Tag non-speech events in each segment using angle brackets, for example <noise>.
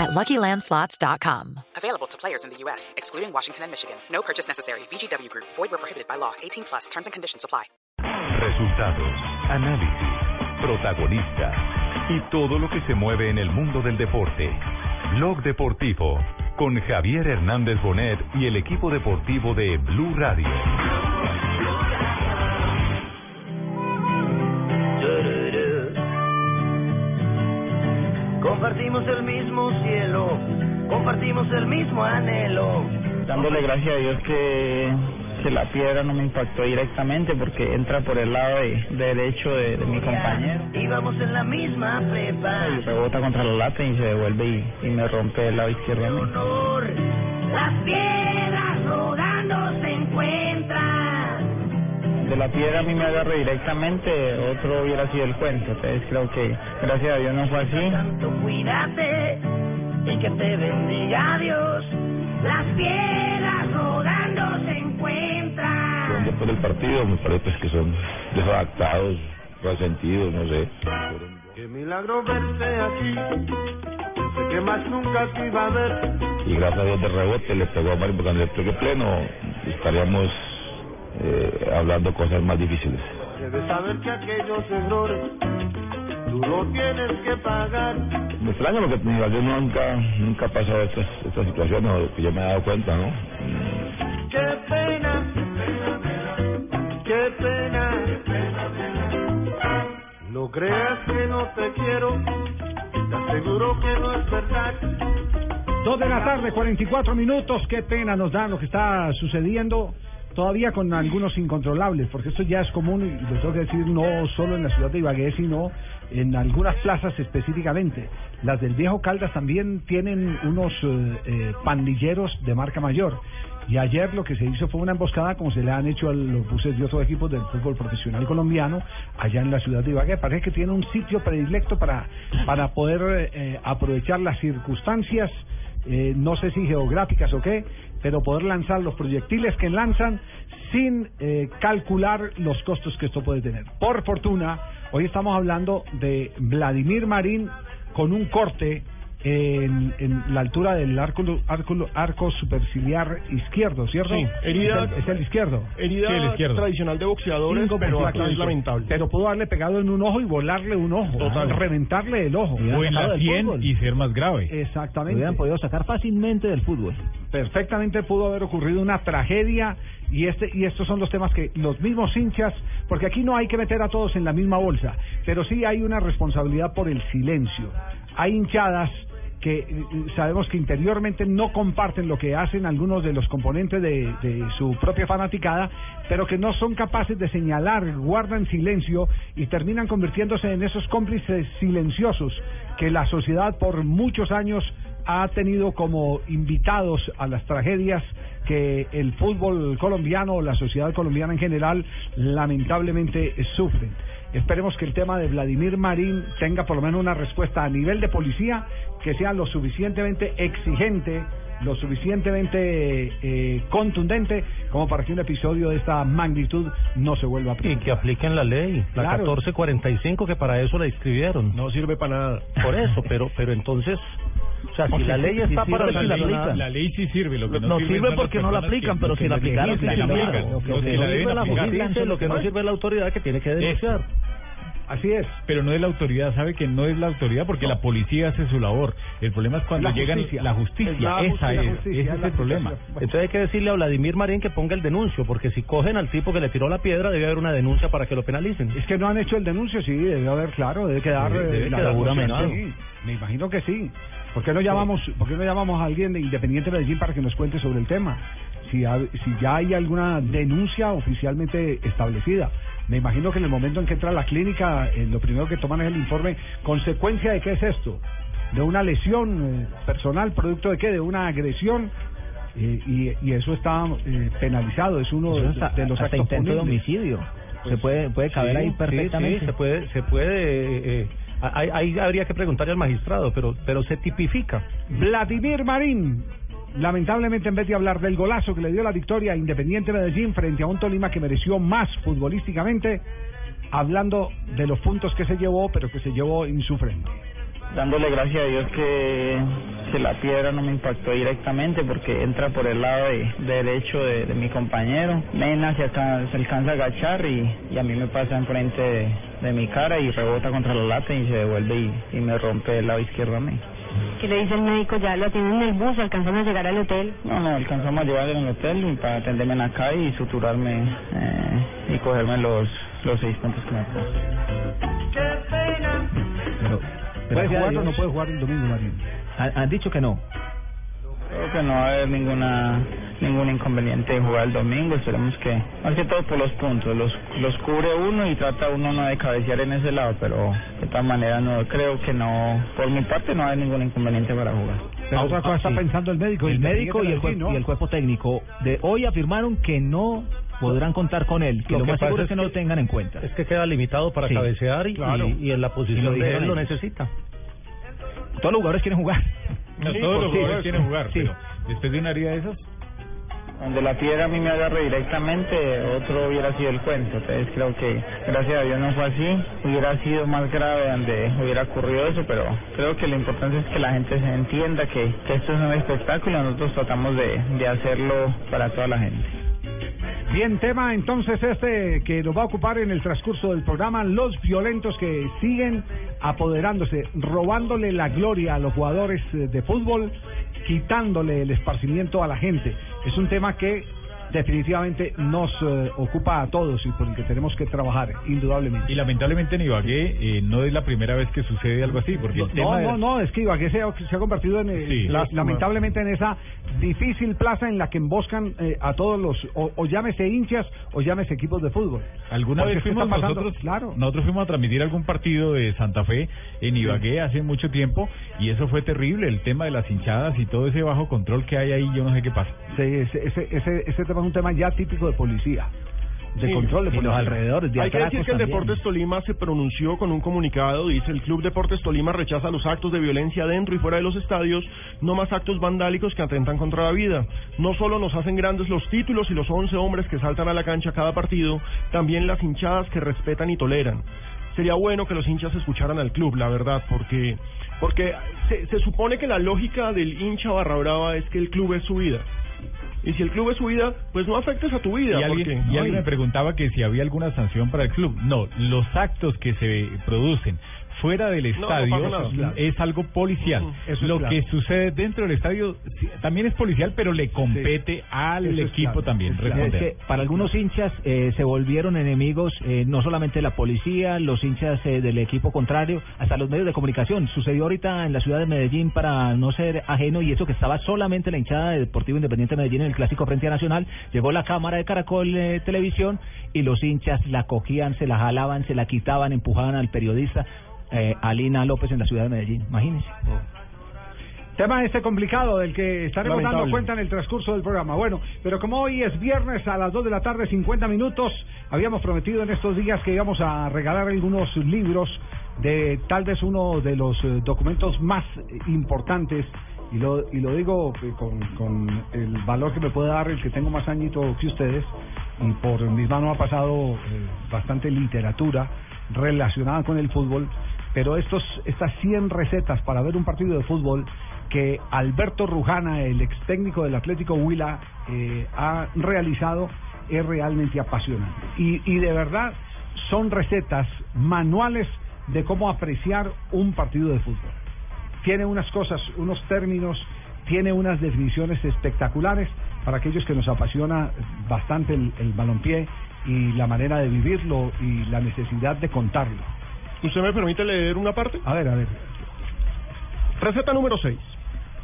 at LuckyLandSlots.com. Available to players in the U.S., excluding Washington and Michigan. No purchase necessary. VGW Group. Void where prohibited by law. 18 plus. Terms and conditions apply. Resultados, análisis, protagonistas y todo lo que se mueve en el mundo del deporte. Blog Deportivo con Javier Hernández Bonet y el equipo deportivo de Blue Radio. Compartimos el mismo cielo, compartimos el mismo anhelo. dándole gracias a Dios que, que la piedra no me impactó directamente porque entra por el lado de- derecho de, de mi compañero Íbamos en la misma prepa. y rebota contra la lata y se devuelve y, y me rompe el lado izquierdo mí. Honor, las piedras rodando se encuentran. De la piedra a mí me agarra directamente, otro hubiera sido el cuento, entonces creo que gracias a Dios no fue así. Tanto cuídate y que te bendiga Dios. Las piedras rodando se encuentran. después del partido me parece pues, que son desadaptados, resentidos, no sé. Qué milagro verte aquí. Que más nunca te iba a ver. Y gracias a Dios de rebote le pegó a Mario, porque cuando le pegue pleno estaríamos eh, hablando cosas más difíciles. Debes saber que aquellos errores tú lo tienes que pagar. Me extraña porque mi Ibagué nunca, nunca ha pasado estas, estas situaciones, o que yo me he dado cuenta, ¿no? Mm, Qué pena, qué pena. No creas que no te quiero. Te aseguro que no es verdad. Dos de la tarde, 44 minutos. Qué pena nos da lo que está sucediendo. Todavía con algunos incontrolables, porque esto ya es común, y lo tengo que decir, no solo en la ciudad de Ibagué, sino en algunas plazas específicamente. Las del Viejo Caldas también tienen unos eh, eh, pandilleros de marca mayor. Y ayer lo que se hizo fue una emboscada, como se le han hecho a los buses de otros equipos del fútbol profesional colombiano, allá en la ciudad de Ibagué. Parece que tiene un sitio predilecto para, para poder eh, aprovechar las circunstancias eh, no sé si geográficas o qué, pero poder lanzar los proyectiles que lanzan sin eh, calcular los costos que esto puede tener. Por fortuna, hoy estamos hablando de Vladimir Marín con un corte en, en la altura del arco, arco, arco superciliar izquierdo, ¿cierto? Sí, herida- es el, es el izquierdo. Herida Sí, el izquierdo. tradicional de boxeadores, Cinco pero aquí es lamentable. Pero pudo haberle pegado en un ojo y volarle un ojo, Total. reventarle el ojo. O en la 100 y ser más grave. Exactamente. podido sacar fácilmente del fútbol. perfectamente pudo haber ocurrido una tragedia y este y estos son los temas que los mismos hinchas porque aquí no hay que meter a todos en la misma bolsa pero sí hay una responsabilidad por el silencio hay hinchadas que eh, sabemos que interiormente no comparten lo que hacen algunos de los componentes de, su propia fanaticada, pero que no son capaces de señalar, guardan silencio y terminan convirtiéndose en esos cómplices silenciosos que la sociedad por muchos años ha tenido como invitados a las tragedias que el fútbol colombiano o la sociedad colombiana en general lamentablemente sufren. Esperemos que el tema de Vladimir Marín tenga por lo menos una respuesta a nivel de policía que sea lo suficientemente exigente, lo suficientemente eh, contundente como para que un episodio de esta magnitud no se vuelva a Y presentar. que apliquen la ley, la Claro. 1445, que para eso la inscribieron. No sirve para nada. Por eso, pero pero entonces, o sea, si la ley está para sirve, si si la la aplican. La ley sí sirve, lo que no No sirve porque no la aplican, que- pero si la que aplicaran, sí la aplican. Lo que que no la sirve la justicia, lo que no sirve es la autoridad que tiene que denunciar. Así es. Pero no es la autoridad, sabe que no es la autoridad porque la policía hace su labor. El problema es cuando La llegan justicia. la justicia, Es la esa justicia, es, justicia, ese es el problema. Entonces hay que decirle a Vladimir Marín que ponga el denuncio, porque si cogen al tipo que le tiró la piedra debe haber una denuncia para que lo penalicen. Es que no han hecho el denuncio, sí, debe haber, claro, debe quedar. Debe- debe eh, la- quedar seguramente, sí. Me imagino que sí. ¿Por qué no llamamos, por qué no llamamos a alguien de Independiente Medellín para que nos cuente sobre el tema? Si, ha- si ya hay alguna denuncia oficialmente establecida. Me imagino que en el momento en que entra a la clínica, eh, lo primero que toman es el informe. ¿Consecuencia de qué es esto? ¿De una lesión eh, personal? ¿Producto de qué? ¿De una agresión? Eh, y, y eso está eh, penalizado, es uno de, hasta- de los actos intento de homicidio. Pues, se puede puede caber Sí, ahí sí, perfectamente. sí, se puede, se puede. Ahí, habría que preguntarle al magistrado, pero, pero se tipifica. Vladimir Marín, lamentablemente en vez de hablar del golazo que le dio la victoria a Independiente Medellín frente a un Tolima que mereció más futbolísticamente, hablando de los puntos que se llevó, pero que se llevó en su frente. Dándole gracias a Dios que, que la piedra no me impactó directamente porque entra por el lado de, derecho de, de mi compañero. Mena se, alca- se alcanza a agachar y, y a mí me pasa enfrente de, de mi cara y rebota contra la lata y se devuelve y, y me rompe el lado izquierdo a mí. ¿Qué le dice el médico? ¿Ya lo atienden en el bus? ¿Alcanzan a llegar al hotel? No, no, alcanzamos a llevarle en el hotel y para atenderme en acá y suturarme eh, y cogerme los, los seis puntos que me puso. Pero, ¿Puede jugar o no puede jugar el domingo, Marín? Han, han dicho que no. Creo que no va a haber ninguna ningún inconveniente de jugar el domingo, esperemos que, más que todo por los puntos, los, los cubre uno y trata uno no de cabecear en ese lado, pero de todas maneras no creo que no, por mi parte no hay ningún inconveniente para jugar. Pero otra cosa está sí. pensando el médico. El médico y el, cuerpo, Medellín, y el cuerpo técnico de hoy afirmaron que no podrán contar con él, que Lo lo, que más seguro es que no lo tengan en cuenta. Es que queda limitado para Sí, cabecear y, claro. y, y en la Y posición de él lo necesita. Todos los jugadores quieren jugar. No, Sí, todos los jugadores sí. quieren jugar, Sí. pero después de una herida de esas, Donde la piedra a mí me agarre directamente, otro hubiera sido el cuento. Entonces creo que, gracias a Dios, no fue así. Hubiera sido más grave donde hubiera ocurrido eso, pero creo que lo importante es que la gente se entienda que, que esto es un espectáculo y nosotros tratamos de, de hacerlo para toda la gente. Bien, tema entonces este que nos va a ocupar en el transcurso del programa, los violentos que siguen apoderándose, robándole la gloria a los jugadores eh, de fútbol, quitándole el esparcimiento a la gente. Es un tema que definitivamente nos eh, ocupa a todos y por el que tenemos que trabajar, indudablemente. y lamentablemente en Ibagué eh, no es la primera vez que sucede algo así, porque el No, tema no, de- no, es que Ibagué se, ha- se ha convertido en, eh, Sí. la- lamentablemente en esa difícil plaza en la que emboscan eh, a todos los, o, o llámese hinchas o llámese equipos de fútbol. Alguna Porque vez fuimos nosotros, claro. nosotros fuimos a transmitir algún partido de Santa Fe en Ibagué hace mucho tiempo y eso fue terrible, el tema de las hinchadas y todo ese bajo control que hay ahí, yo no sé qué pasa. Sí, ese, ese, ese, ese tema es un tema ya típico de policía, de Sí, control de los alrededores, de Hay que decir que el también. Deportes Tolima se pronunció con un comunicado, dice el Club Deportes Tolima rechaza los actos de violencia dentro y fuera de los estadios, no más actos vandálicos que atentan contra la vida. No solo nos hacen grandes los títulos y los 11 hombres que saltan a la cancha cada partido, también las hinchadas que respetan y toleran. Sería bueno que los hinchas escucharan al club, la verdad, porque porque se, se supone que la lógica del hincha barra brava es que el club es su vida. Y si el club es su vida, pues no afectes a tu vida. Y alguien, porque- y alguien me preguntaba que si había alguna sanción para el club. No, los actos que se producen fuera del no estadio nada. es algo policial. Eso Lo claro. que sucede dentro del estadio sí, también es policial, pero le compete al equipo claro, también. Es que para algunos hinchas eh, se volvieron enemigos eh, no solamente la policía, los hinchas eh, del equipo contrario, hasta los medios de comunicación. Sucedió ahorita en la ciudad de Medellín para no ser ajeno y eso que estaba solamente la hinchada de Deportivo Independiente de Medellín en el clásico frente a Nacional. Llegó la cámara de Caracol eh, Televisión y los hinchas la cogían, se la jalaban, se la quitaban, empujaban al periodista eh, Alina López en la ciudad de Medellín. Imagínense. Tema este complicado del que estaremos dando cuenta en el transcurso del programa. Bueno, pero como hoy es viernes a las 2 de la tarde, 50 minutos, habíamos prometido en estos días que íbamos a regalar algunos libros de tal vez uno de los eh, documentos más importantes, y lo, y lo digo eh, con, con el valor que me puede dar el que tengo más añito que ustedes, y por mis manos ha pasado eh, bastante literatura relacionada con el fútbol, pero estos estas 100 recetas para ver un partido de fútbol que Alberto Rujana, el ex técnico del Atlético Huila, eh, ha realizado es realmente apasionante. Y, y de verdad son recetas, manuales de cómo apreciar un partido de fútbol. Tiene unas cosas, unos términos, tiene unas definiciones espectaculares para aquellos que nos apasiona bastante el, el balompié y la manera de vivirlo y la necesidad de contarlo. ¿Usted me permite leer una parte? A ver, a ver. Receta número 6.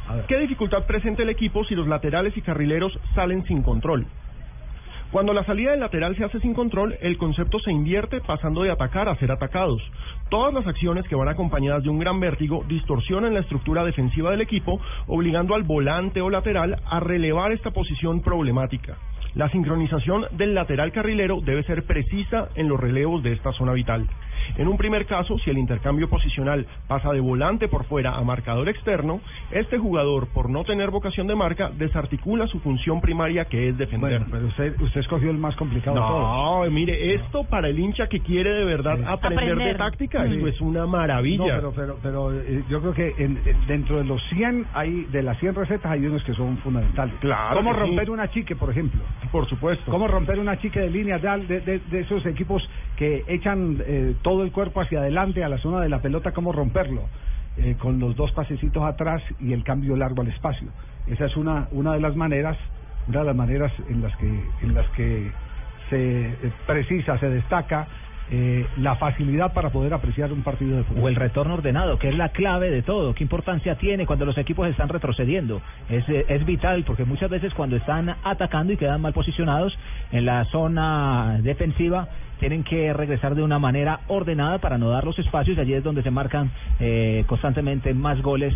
A ver. ¿Qué dificultad presenta el equipo si los laterales y carrileros salen sin control? Cuando la salida del lateral se hace sin control, el concepto se invierte pasando de atacar a ser atacados. Todas las acciones que van acompañadas de un gran vértigo distorsionan la estructura defensiva del equipo, obligando al volante o lateral a relevar esta posición problemática. La sincronización del lateral carrilero debe ser precisa en los relevos de esta zona vital. En un primer caso, si el intercambio posicional pasa de volante por fuera a marcador externo, este jugador, por no tener vocación de marca, desarticula su función primaria que es defender. Bueno, pero usted, usted escogió el más complicado de todos. No, mire, esto para el hincha que quiere de verdad aprender, de táctica, Sí. es una maravilla. No, pero, pero, pero eh, yo creo que en- en- dentro de los 100, hay, de las 100 recetas hay unos que son fundamentales. Claro ¿Cómo romper sí. una chique, por ejemplo? Por supuesto. ¿Cómo romper una chique de línea de, al- de, de- de esos equipos que echan eh, todo el cuerpo hacia adelante a la zona de la pelota? ¿Cómo romperlo? Eh, con los dos pasecitos atrás y el cambio largo al espacio. Esa es una, una de las maneras, una de las maneras en las que, en las que se eh, precisa, se destaca eh, la facilidad para poder apreciar un partido de fútbol. O el retorno ordenado, que es la clave de todo. ¿Qué importancia tiene cuando los equipos están retrocediendo? Es, eh, es vital porque muchas veces cuando están atacando y quedan mal posicionados en la zona defensiva, tienen que regresar de una manera ordenada para no dar los espacios y allí es donde se marcan eh, constantemente más goles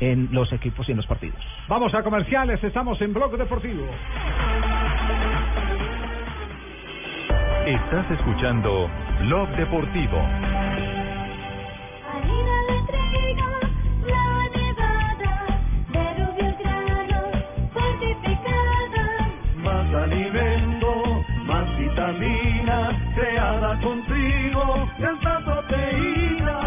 en los equipos y en los partidos. Vamos a comerciales, estamos en Blog Deportivo. Estás escuchando Blog Deportivo. Más alimento, más vitamina, creada contigo.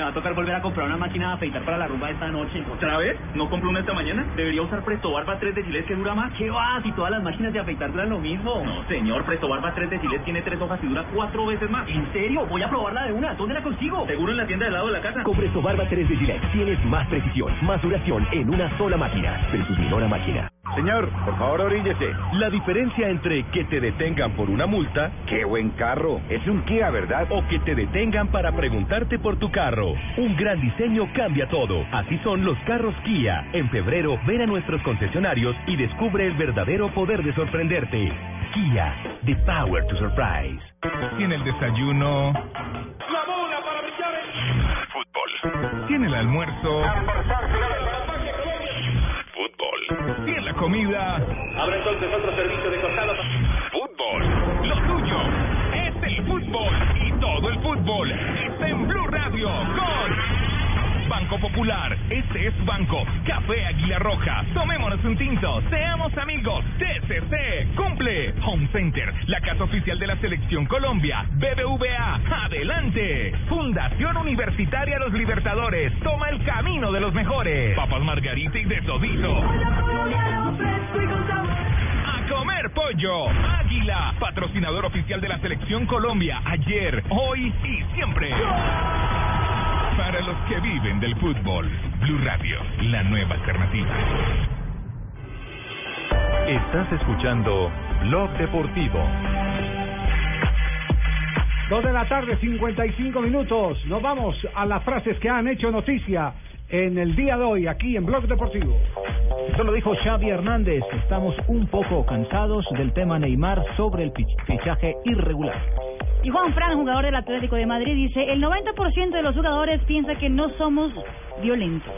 Me va a tocar volver a comprar una máquina de afeitar para la rumba esta noche. ¿Otra vez? ¿No compré una esta mañana? ¿Debería usar Presto Barba 3 de Gillette que dura más? ¿Qué va? Si todas las máquinas de afeitar duran lo mismo. No, señor. Presto Barba 3 de Gillette tiene tres hojas y dura cuatro veces más. ¿En serio? Voy a probarla de una. ¿Dónde la consigo? Seguro en la tienda del lado de la casa. Con Presto Barba 3 de Gillette tienes más precisión, más duración en una sola máquina. Versus Minora Máquina. Señor, por favor oríllese. La diferencia entre que te detengan por una multa, qué buen carro, es un Kia, ¿verdad? O que te detengan para preguntarte por tu carro. Un gran diseño cambia todo. Así son los carros Kia. En febrero, ven a nuestros concesionarios y descubre el verdadero poder de sorprenderte. Kia, the power to surprise. Tiene el desayuno. La bola para brillar Fútbol. Tiene el almuerzo. Fútbol. Tiene la comida. Abre entonces otro servicio de costado. Fútbol. Y todo el fútbol está en Blue Radio con Banco Popular. Este es Banco. Café Águila Roja. Tomémonos un tinto. Seamos amigos. TCC. Cumple. Home Center. La casa oficial de la Selección Colombia. BBVA. Adelante. Fundación Universitaria Los Libertadores. Toma el camino de los mejores. Papas Margarita y de todito. Comer pollo. Águila, patrocinador oficial de la Selección Colombia. Ayer, hoy y siempre. Para los que viven del fútbol. Blue Radio, la nueva alternativa. Estás escuchando Blog Deportivo. Dos de la tarde, 55 minutos. Nos vamos a las frases que han hecho noticia en el día de hoy aquí en Blog Deportivo. Esto lo dijo Xavi Hernández. Estamos un poco cansados del tema Neymar sobre el fichaje irregular. Y Juan Fran, jugador del Atlético de Madrid, dice, el 90% de los jugadores piensa que no somos violentos.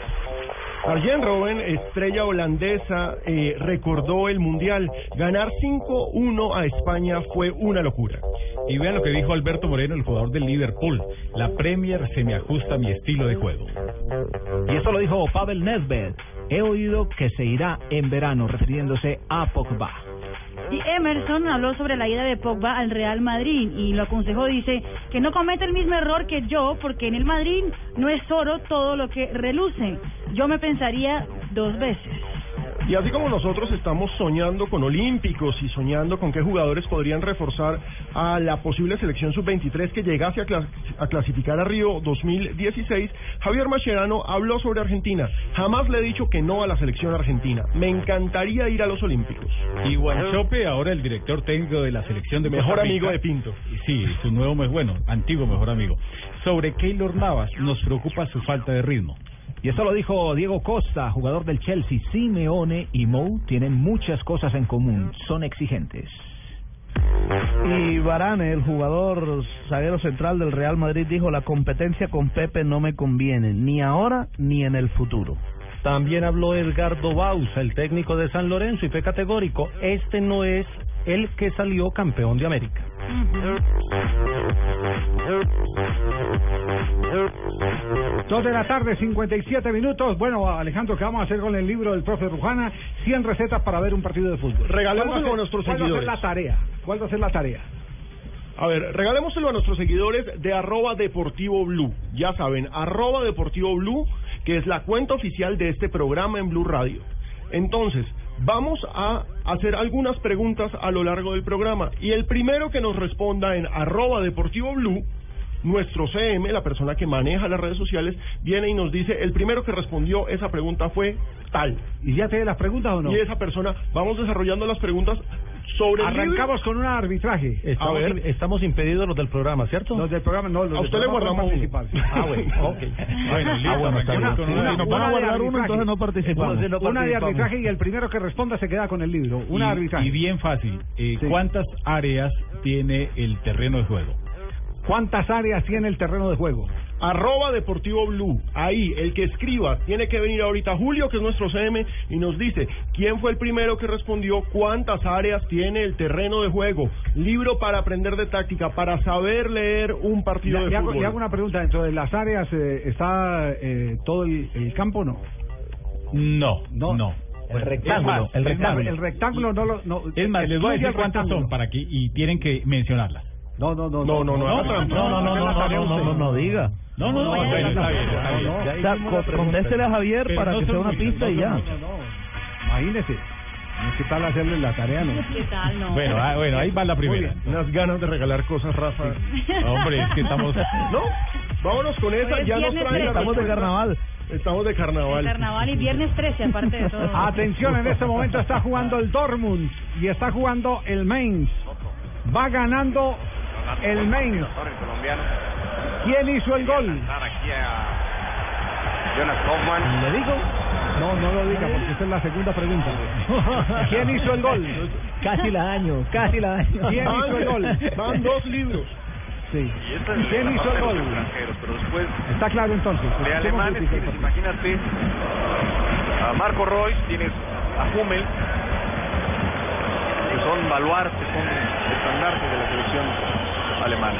Arjen Robben, estrella holandesa, eh, recordó el Mundial. Ganar 5-1 a España fue una locura. Y vean lo que dijo Alberto Moreno, el jugador del Liverpool. La Premier se me ajusta a mi estilo de juego. Y esto lo dijo Pavel Nedved. He oído que se irá en verano, refiriéndose a Pogba. Y Emerson habló sobre la ida de Pogba al Real Madrid y lo aconsejó, dice, que no cometa el mismo error que yo, porque en el Madrid no es oro todo lo que reluce. Yo me pensaría dos veces. Y así como nosotros estamos soñando con olímpicos y soñando con qué jugadores podrían reforzar a la posible selección sub-23 que llegase a, clas- a clasificar a Río 2016, Javier Mascherano habló sobre Argentina. Jamás le he dicho que no a la selección argentina. Me encantaría ir a los olímpicos. Y Guanchope, ahora el director técnico de la selección de Mejor Costa Rica. amigo de Pinto. Sí, su nuevo, bueno, antiguo mejor amigo. Sobre Keylor Navas, nos preocupa su falta de ritmo. Y esto lo dijo Diego Costa, jugador del Chelsea. Simeone y Mou tienen muchas cosas en común. Son exigentes. Y Varane, el jugador zaguero central del Real Madrid, dijo la competencia con Pepe no me conviene, ni ahora ni en el futuro. También habló Edgardo Bausa, el técnico de San Lorenzo, y fue categórico. Este no es el que salió campeón de América. Dos de la tarde, 57 minutos. Bueno, Alejandro, ¿qué vamos a hacer con el libro del profe Rujana? 100 recetas para ver un partido de fútbol. Regalémoslo ¿Cuál va a nuestros cuál va a ser seguidores. la tarea? ¿Cuál va a ser la tarea? A ver, regalémoselo a nuestros seguidores de arroba deportivo blue. Ya saben, arroba deportivo blue, que es la cuenta oficial de este programa en Blue Radio. Entonces, vamos a hacer algunas preguntas a lo largo del programa. Y el primero que nos responda en arroba deportivo blue, nuestro CM, la persona que maneja las redes sociales, viene y nos dice, el primero que respondió esa pregunta fue tal. ¿Y ya tiene las preguntas o no? Y esa persona, vamos desarrollando las preguntas sobre el libro. Arrancamos con un arbitraje. Estamos, A ver. estamos impedidos los del programa, ¿cierto? Los del programa, no, los A del usted le guardamos uno. Ah, bueno, ok. <laughs> Bueno, listo, Ah, bueno, está bien. con una- Una- Si nos una van a de guardar uno, entonces no participamos. Una de participamos. arbitraje y el primero que responda se queda con el libro. Una de y, arbitraje. y bien fácil. eh, Sí. ¿Cuántas áreas tiene el terreno de juego? ¿Cuántas áreas tiene el terreno de juego? arroba deportivo blue. Ahí, el que escriba tiene que venir ahorita Julio, que es nuestro CM, y nos dice quién fue el primero que respondió, cuántas áreas tiene el terreno de juego, libro para aprender de táctica, para saber leer un partido Le, de le hago, fútbol. le hago una pregunta. ¿Dentro de las áreas eh, está eh, todo el, el campo o no? No, No. no. El rectángulo, más, el rectángulo. El rectángulo no lo... No, Es más, les voy a decir el cuántas rectángulo. son para que y tienen que mencionarlas. No, no, no. No, no, no. No, no, no, no, no, no, no no diga. No, no, no. Contésele a Javier para que sea una pista y ya. Imagínese. ¿Qué tal hacerle la tarea, no? ¿Qué tal, no? Bueno, ah, bueno ahí va la primera. Unas ganas de regalar cosas, Rafa. Hombre, es que estamos... ¿No? Vámonos con esa, ya nos traen... Estamos de carnaval. Estamos de carnaval. El carnaval y viernes 13, aparte de todo. Atención, en este momento está jugando el Dortmund y está jugando el Mainz. Va ganando el Mainz. ¿Quién hizo el gol? Jonas Kaufman. ¿Le digo? No, no lo diga porque esa es la segunda pregunta. <laughs> ¿Quién hizo el gol? Casi la daño, casi la daño. ¿Quién hizo el gol? Van dos libros. Sí. Y esta es ¿Quién la hizo el gol? pero después Está claro entonces. de alemanes tienes, imagínate, a Marco Royce, tienes a Hummel, que son baluartes, son estandartes de la selección alemana.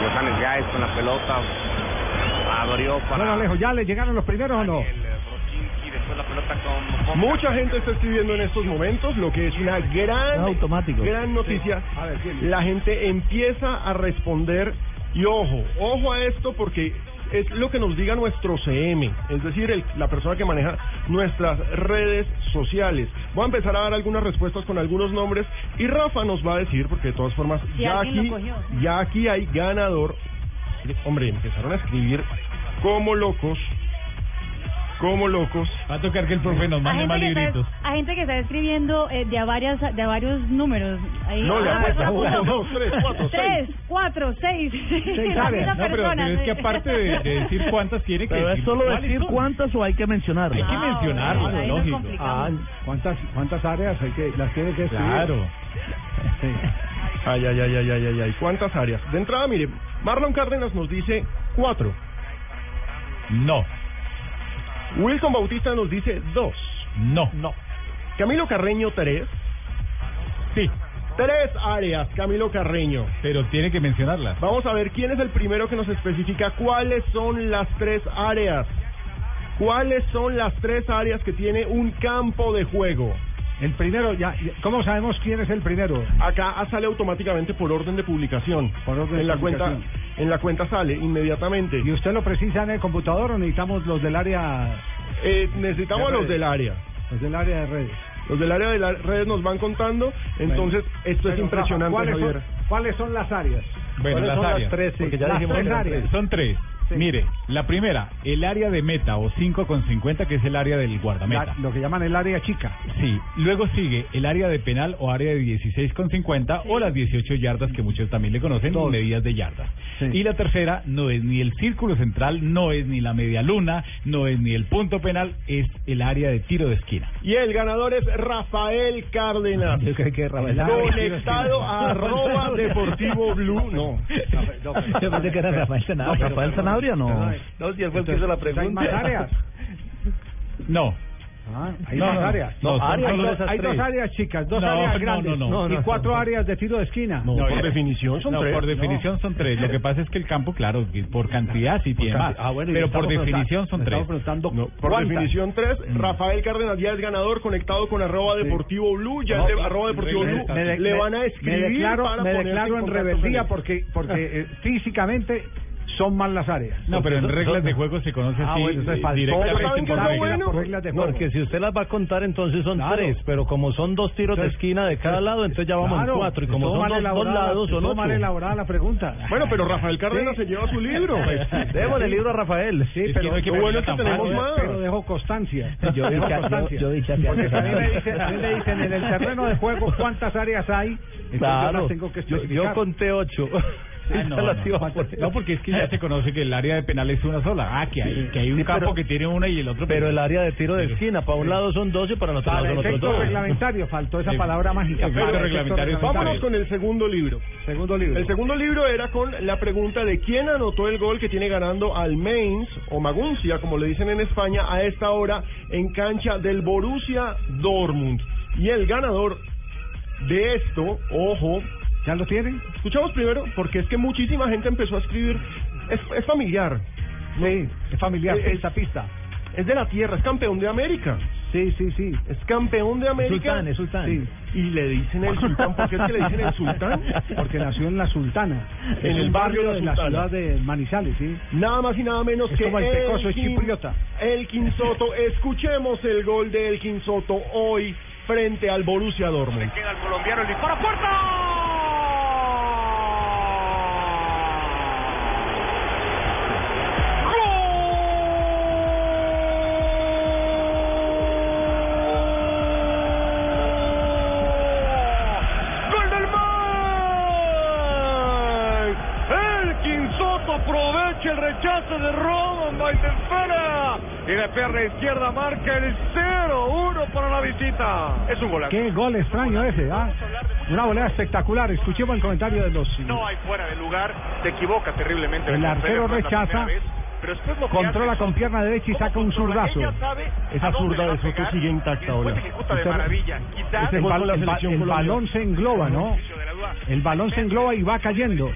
Johannes Geist con la pelota, abrió para Bueno, Alejo, ¿ya le llegaron los primeros o no? y después la pelota con Mucha gente está escribiendo en estos momentos, lo que es una gran, automático. gran noticia. A ver. La gente empieza a responder y ojo, ojo a esto porque es lo que nos diga nuestro CM, es decir, el- la persona que maneja nuestras redes sociales. Voy a empezar a dar algunas respuestas con algunos nombres y Rafa nos va a decir, porque de todas formas, Si ya aquí, ya aquí hay ganador. Hombre, empezaron a escribir como locos, como locos. Va a tocar que el profe nos mande más que libritos. está, a gente que está escribiendo eh, de, a varias, de a varios números. Ahí, No, le Ah, apuesta. persona Uno, dos, tres, cuatro, Tres, seis. cuatro, seis. Áreas. <laughs> misma No, pero, pero es que aparte de, de decir cuántas tiene que Pero es decir solo decir cuántas o hay que mencionarlas. Hay que Ah, mencionarlo, bueno, lógico. complicamos. Ah, ¿cuántas, ¿Cuántas áreas hay que, las tiene que escribir? Claro. Sí. Ay, ay, ay, ay, ay, ay. ¿Cuántas áreas? De entrada, mire, Marlon Cárdenas nos dice cuatro. No, Wilson Bautista nos dice dos. no, no. Camilo Carreño, tres. Sí, Tres áreas, Camilo Carreño. pero tiene que mencionarlas. Vamos a ver quién es el primero que nos especifica cuáles son las tres áreas. ¿Cuáles son las tres áreas que tiene un campo de juego? El primero, ya, ¿cómo sabemos quién es el primero? Acá sale automáticamente por orden de publicación. Por orden de en la cuenta, en la cuenta sale inmediatamente. ¿Y usted lo precisa en el computador o necesitamos los del área Eh, necesitamos a los del área. Los del área de redes. Los del área de las redes nos van contando. Entonces, esto es impresionante, ¿cuáles Javier. Son, ¿Cuáles son las áreas? Bueno, ¿Cuáles las son áreas. tres? sí? porque ya las dijimos áreas. tres. Son tres. Mire, la primera, el área de meta o 5 con 50, que es el área del guardameta. La- lo que llaman el área chica. Sí, luego sigue el área de penal o área de 16 con 50 o las 18 yardas que muchos también le conocen, Todos. medidas de yardas. Y la tercera no es ni el círculo central, no es ni la media luna, no es ni el punto penal, es el área de tiro de esquina. Y el ganador es Rafael Cárdenas. Yo creo que Rafael Conectado a arroba <laughs> Deportivo Blue. No. Yo pensé que era Rafael Sanabria. Rafael Sanabria no. No, si él fue el que hizo la pregunta. ¿Hay más áreas? <laughs> No. Ah, hay No, más no, áreas. no, son hay, dos, hay tres. dos áreas chicas, dos No, áreas no, grandes no, no. y No, no, cuatro no. áreas de tiro de esquina. No, por definición son no, tres. por definición son tres. Lo que pasa es que el campo, claro, por cantidad sí tiene más. cantidad. Ah, bueno, pero por definición son tres. por definición 3, Rafael Cárdenas ya es ganador conectado con arroba deportivo blue, ya No, el de arroba deportivo me- blue me le me- van a me escribir declaro, para me declaro en rebeldía porque porque <laughs> eh, físicamente son más las áreas. No, pero en reglas de juego se conoce Ah, así bueno, directamente ¿saben qué por es lo reglas. bueno? por reglas de juego. Porque si usted las va a contar, entonces son Claro. tres, pero como son dos tiros de esquina de cada lado, entonces ya vamos Claro, en cuatro. Y como son mal dos, lados, son estuvo mal ocho. elaborada la pregunta. Bueno, pero Rafael Cárdenas Sí. se lleva su libro. <laughs> Démosle el libro a Rafael. Sí, Es pero que bueno que tenemos más. pero dejo constancia. <laughs> Yo dejo constancia. yo dije Porque me atrás. dicen, a mí me dicen en el terreno de juego cuántas áreas hay, entonces yo Claro, las tengo que yo, yo conté ocho. Ah, no, no, no, porque es que ya se conoce que el área de penal es una sola. Ah, que hay, que hay un Sí, campo pero- que tiene una y el otro. Pero el área de tiro de esquina, para un lado son dos y para el otro lado son otros reglamentarios faltó esa palabra mágica. Efectos Para efectos reglamentarios. Vámonos con el segundo libro. Segundo libro. El segundo libro era con la pregunta de quién anotó el gol que tiene ganando al Mainz o Maguncia, como le dicen en España, a esta hora en cancha del Borussia Dortmund. Y el ganador de esto, ojo, ¿Ya lo tienen? escuchamos primero porque es que muchísima gente empezó a escribir, es, es familiar, Sí, es familiar Eh, esta pista. es de la tierra, es campeón de América, Sí, sí, sí. es campeón de América. Sultán, es sultán. Sí. Y le dicen el sultán, ¿por qué es que le dicen el sultán? <laughs> Porque nació en La Sultana, En el barrio de la Sultana. ciudad de Manizales, sí. Nada más y nada menos Es que como el Pecoso, es Elkin- chipriota. Elkin Soto. <laughs> Escuchemos el gol de Elkin Soto hoy frente al Borussia Dortmund. Queda el colombiano, el disparo, ¡puerta! Pierna izquierda marca el 0-1 para la visita. Es un golazo. Qué gol extraño ese, ¿ah? Una volea espectacular. Escuchemos el comentario de los... No hay fuera de lugar, se equivoca terriblemente. El arquero rechaza, pero después lo Controla hace con pierna derecha y saca un zurdazo. Esa zurda de Soto sigue intacta ahora. Ese- el, el balón se engloba, ¿no? El balón se engloba y va cayendo.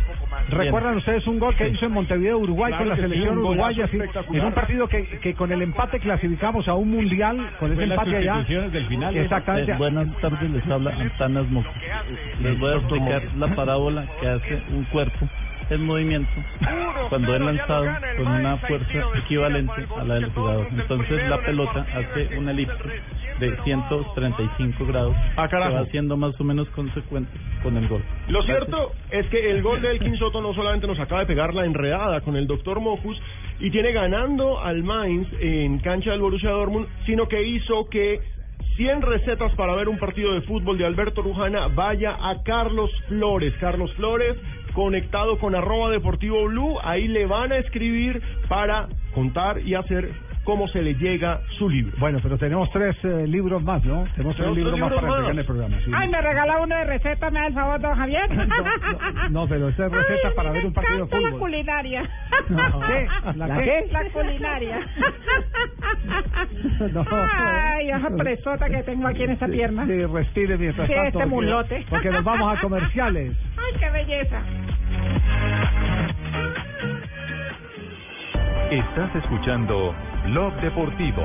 ¿Recuerdan ustedes un gol que hizo en Montevideo, Uruguay, Claro con la selección un uruguaya? sí, en un partido que, que con el empate clasificamos a un mundial, con ese empate allá. del final. Exactamente. Eh, buenas tardes, les habla Antanas Moco. Les voy a explicar la parábola que hace un cuerpo en movimiento cuando es lanzado con una fuerza equivalente a la del jugador. Entonces la pelota hace una elipse de 135 grados Ah, que carajo. va siendo más o menos consecuente con el gol. Lo cierto es que el gol de Elkin Soto no solamente nos acaba de pegar la enredada con el doctor Mocus y tiene ganando al Mainz en cancha del Borussia Dortmund, sino que hizo que 100 recetas para ver un partido de fútbol de Alberto Rujana vaya a Carlos Flores. Carlos Flores conectado con arroba deportivo blue, ahí le van a escribir para contar y hacer cómo se le llega su libro. Bueno, pero tenemos tres eh, libros más, ¿no? Tenemos tres libros más para entregar en el programa. sí. Ay, me regala uno de receta, me da el favor, don Javier. No, pero esta es receta Ay, para ver un partido de encanta la fútbol. culinaria. <laughs> ¿Qué? ¿La ¿La qué? La <laughs> culinaria. <laughs> No. Ay, esa presota que tengo aquí en esta pierna. Sí, respire mientras Sí, tanto. este porque- mulote. Porque nos vamos a comerciales. Ay, qué belleza. Estás escuchando Blog Deportivo.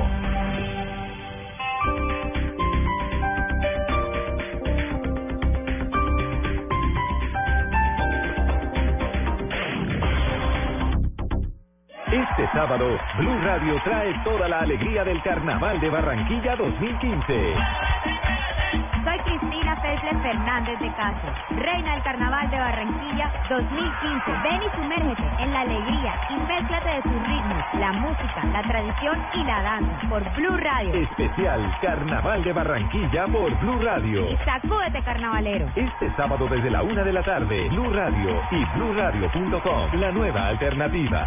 Este sábado, Blue Radio trae toda la alegría del Carnaval de Barranquilla 2015. Fernández de Castro, reina del Carnaval de Barranquilla 2015. Ven y sumérgete en la alegría y mézclate de sus ritmos, la música, la tradición y la danza por Blue Radio. Especial Carnaval de Barranquilla por Blue Radio. Y sacúdete carnavalero. Este sábado desde la una de la tarde, Blue Radio y BlueRadio.com, la nueva alternativa.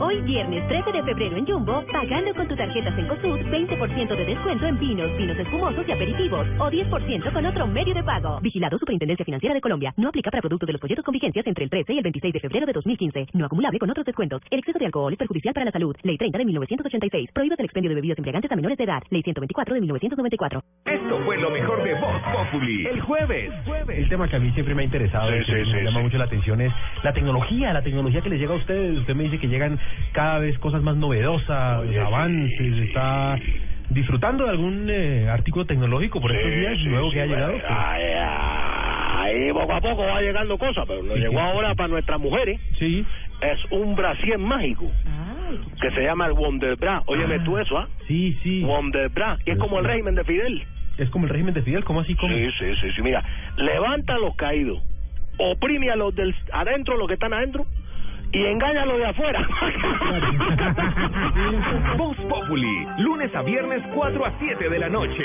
Hoy viernes 13 de febrero en Jumbo, pagando con tu tarjeta Cencosud, 20% de descuento en vinos, vinos espumosos y aperitivos, o 10% con otro medio de pago. Vigilado Superintendencia Financiera de Colombia. No aplica para productos de los folletos con vigencias entre el 13 y el 26 de febrero de 2015. No acumulable con otros descuentos. El exceso de alcohol es perjudicial para la salud. Ley 30 de 1986. Prohíbe el expendio de bebidas embriagantes a menores de edad. Ley 124 de 1994. Esto fue lo mejor de Voz Populi. El jueves. El tema que a mí siempre me ha interesado Sí, y que sí, me sí, llama mucho la atención es la tecnología, la tecnología que les llega a ustedes. Usted me dice que llegan cada vez cosas más novedosas, avances, está disfrutando de algún eh, artículo tecnológico por estos días nuevo que ha llegado. Ahí poco a poco va llegando cosas, pero nos Sí, llegó sí. ahora para nuestras mujeres. Sí. Es un brasier mágico que se llama el Wonder Bra. Óyeme tú eso, ¿ah? Sí, sí. Wonder Bra. Y es como el régimen de Fidel. Es como el régimen de Fidel, ¿cómo así? ¿Cómo? Sí, sí, sí, sí. Mira, levanta a los caídos, oprime a los del adentro, los que están adentro, y engaña a los de afuera. <laughs> Voz Populi, lunes a viernes 4 a 7 de la noche.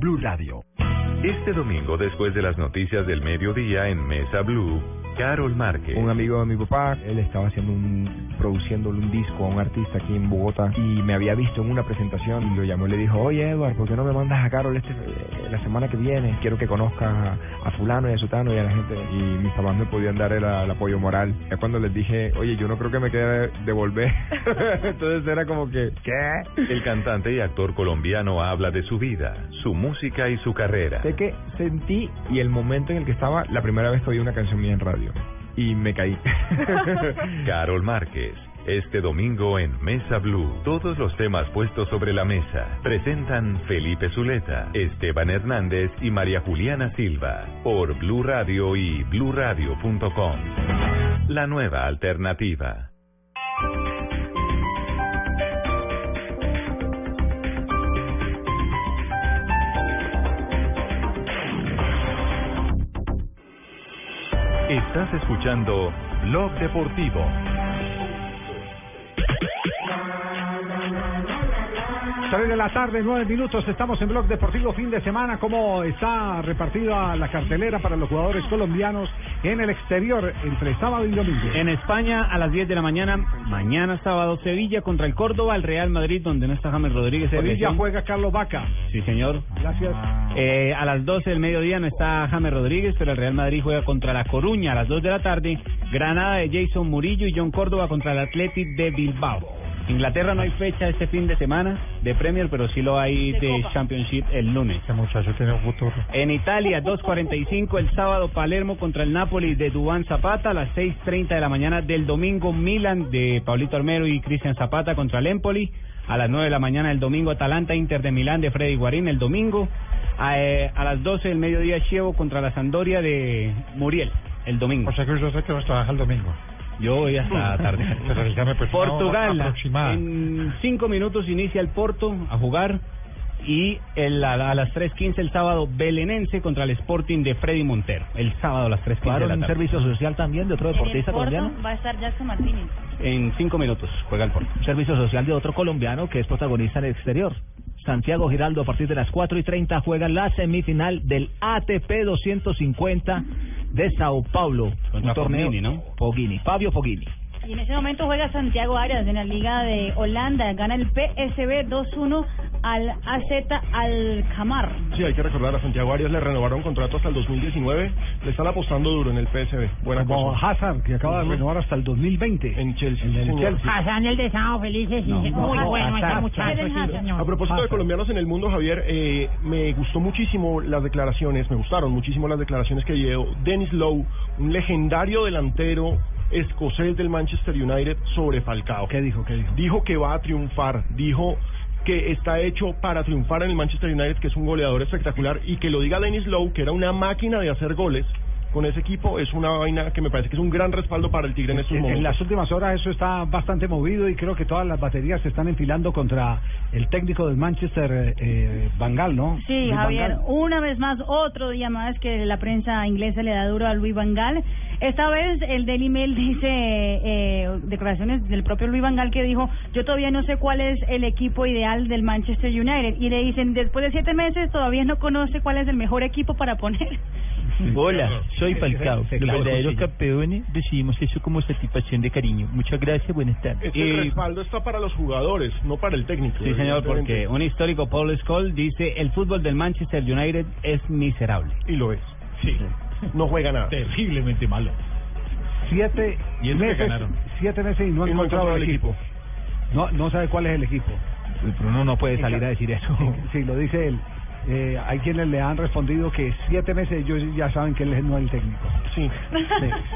Blue Radio. Este domingo, después de las noticias del mediodía en Mesa Blue, Carol Márquez. Un amigo de mi papá, él estaba haciendo un, produciéndole un disco a un artista aquí en Bogotá y me había visto en una presentación y lo llamó y le dijo, oye Edward, ¿por qué no me mandas a Carol este, eh, la semana que viene? Quiero que conozca a, a fulano y a sutano y a la gente. Y mis papás me podían dar el, el apoyo moral. Es cuando les dije, oye, yo no creo que me quede devolver. <laughs> Entonces era como que, ¿qué? El cantante y actor colombiano habla de su vida, su música y su carrera. Sé que sentí y el momento en el que estaba la primera vez que oí una canción mía en radio y me caí. <laughs> Carol Márquez. Este domingo en Mesa Blue, todos los temas puestos sobre la mesa presentan Felipe Zuleta, Esteban Hernández y María Juliana Silva por Blue Radio y bluradio.com. La nueva alternativa. Escuchando Blog Deportivo. Tres de la tarde, nueve minutos, estamos en Blog Deportivo fin de semana. ¿Cómo está repartida la cartelera para los jugadores colombianos en el exterior entre sábado y domingo? En España a las 10 de la mañana, mañana sábado, Sevilla contra el Córdoba, el Real Madrid, donde no está James Rodríguez. Sevilla juega Carlos Vaca. Sí, señor. Gracias. Eh, a las 12 del mediodía no está James Rodríguez, pero el Real Madrid juega contra La Coruña a las 2 de la tarde. Granada de Jason Murillo y John Córdoba contra el Athletic de Bilbao. Inglaterra no hay fecha este fin de semana de Premier, pero sí lo hay de Championship el lunes. Este muchacho tiene un futuro. En Italia, 2.45 el sábado, Palermo contra el Napoli de Dubán Zapata. A las 6.30 de la mañana del domingo, Milan de Paulito Armero y Cristian Zapata contra el Empoli. A las 9 de la mañana del domingo, Atalanta Inter de Milán de Freddy Guarín el domingo. A, eh, a las 12 del mediodía, Chievo contra la Sandoria de Muriel el domingo. O sea que yo sé que vas a trabajar el domingo. Yo voy hasta <laughs> tarde. Pues, Portugal, en cinco minutos inicia el Porto a jugar y el, a, a las 3.15 el sábado Belenense contra el Sporting de Freddy Montero. El sábado a las 3.15 de Claro, la un servicio social también de otro deportista colombiano. va a estar Jackson Martínez. En cinco minutos juega el Porto. Un servicio social de otro colombiano que es protagonista en el exterior. Santiago Giraldo a partir de las 4 y 30 juega la semifinal del ATP 250 de Sao Paulo. Un torneo Fognini, ¿no? Fognini, Fabio Fognini. Y en ese momento juega Santiago Arias en la Liga de Holanda. Gana el PSV 2-1 al AZ Alcamar. Sí, hay que recordar, a Santiago Arias le renovaron contrato hasta el 2019. Le están apostando duro en el PSV. Buena Como cosa. Hazard, que acaba de renovar hasta el 2020. En Chelsea. En el. Chelsea. Hassan el de Felices, sí, No, muy no, bueno ese Hazard, muchacho. Hazard. sí. A propósito de colombianos en el mundo, Javier, eh, me gustó muchísimo las declaraciones, me gustaron muchísimo las declaraciones que dio Dennis Lowe, un legendario delantero escocés del Manchester United sobre Falcao. ¿Qué dijo? ¿Qué dijo? Dijo que va a triunfar, dijo que está hecho para triunfar en el Manchester United, que es un goleador espectacular, y que lo diga Dennis Lowe, que era una máquina de hacer goles con ese equipo, es una vaina que me parece que es un gran respaldo para el Tigre en estos En, en momentos. las últimas horas eso está bastante movido y creo que todas las baterías se están enfilando contra el técnico del Manchester, eh, Bangal, ¿no? Sí, Luis Javier, una vez más, otro día más que la prensa inglesa le da duro a Luis Van Gaal. Esta vez el Daily Mail <laughs> dice eh, declaraciones del propio Luis Van Gaal que dijo, yo todavía no sé cuál es el equipo ideal del Manchester United. Y le dicen, después de siete meses todavía no conoce cuál es el mejor equipo para poner. <laughs> Hola, soy Falcao. Los verdaderos campeones recibimos eso como satisfacción de cariño. Muchas gracias, buenas tardes. Este respaldo está para los jugadores, no para el técnico. Sí, señor, porque un histórico Paul Scholes dice el fútbol del Manchester United es miserable. Y lo es. Sí. No juega nada. Terriblemente malo. Siete Y meses, ganaron. siete meses y no ha Y no ha encontrado el encontrado el equipo. No, no sabe cuál es el equipo. Pero uno no puede salir a decir eso. Sí, lo dice él. Eh, hay quienes le han respondido que siete meses ellos ya saben que él no es el técnico. Sí.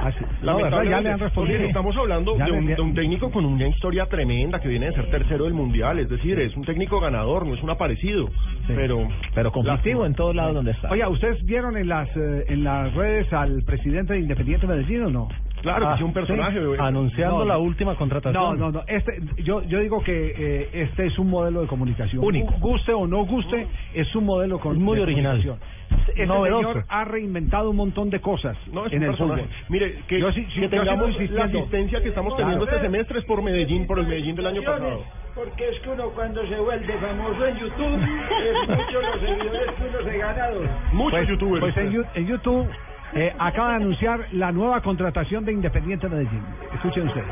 así. <laughs> No, ¿verdad? Ya le han respondido. Estamos hablando de un, de un técnico con una historia tremenda que viene de ser tercero del mundial, es decir, es un técnico ganador, no es un aparecido, pero Pero conflictivo en todos lados donde está. Oiga, ¿ustedes vieron en las eh, en las redes al presidente de Independiente Medellín o no? Claro, que sí, un personaje. Anunciando No, la última contratación. No, no, no. Este, yo, yo digo que eh, este es un modelo de comunicación. Único. Gu- Guste o no guste, es un modelo con, Muy de original. comunicación. Este Novedoso. señor ha reinventado un montón de cosas No, es en el personaje. fútbol. Mire, que, Yo sí- sí, que tengamos la asistencia que estamos teniendo Claro. este semestre es por Medellín, por el Medellín del año pasado. Porque es que uno cuando se vuelve famoso en YouTube, es mucho los seguidores que uno se gana. don. Muchos Pues- youtubers. Pues en YouTube eh, acaba de anunciar la nueva contratación de Independiente Medellín. Escuchen ustedes.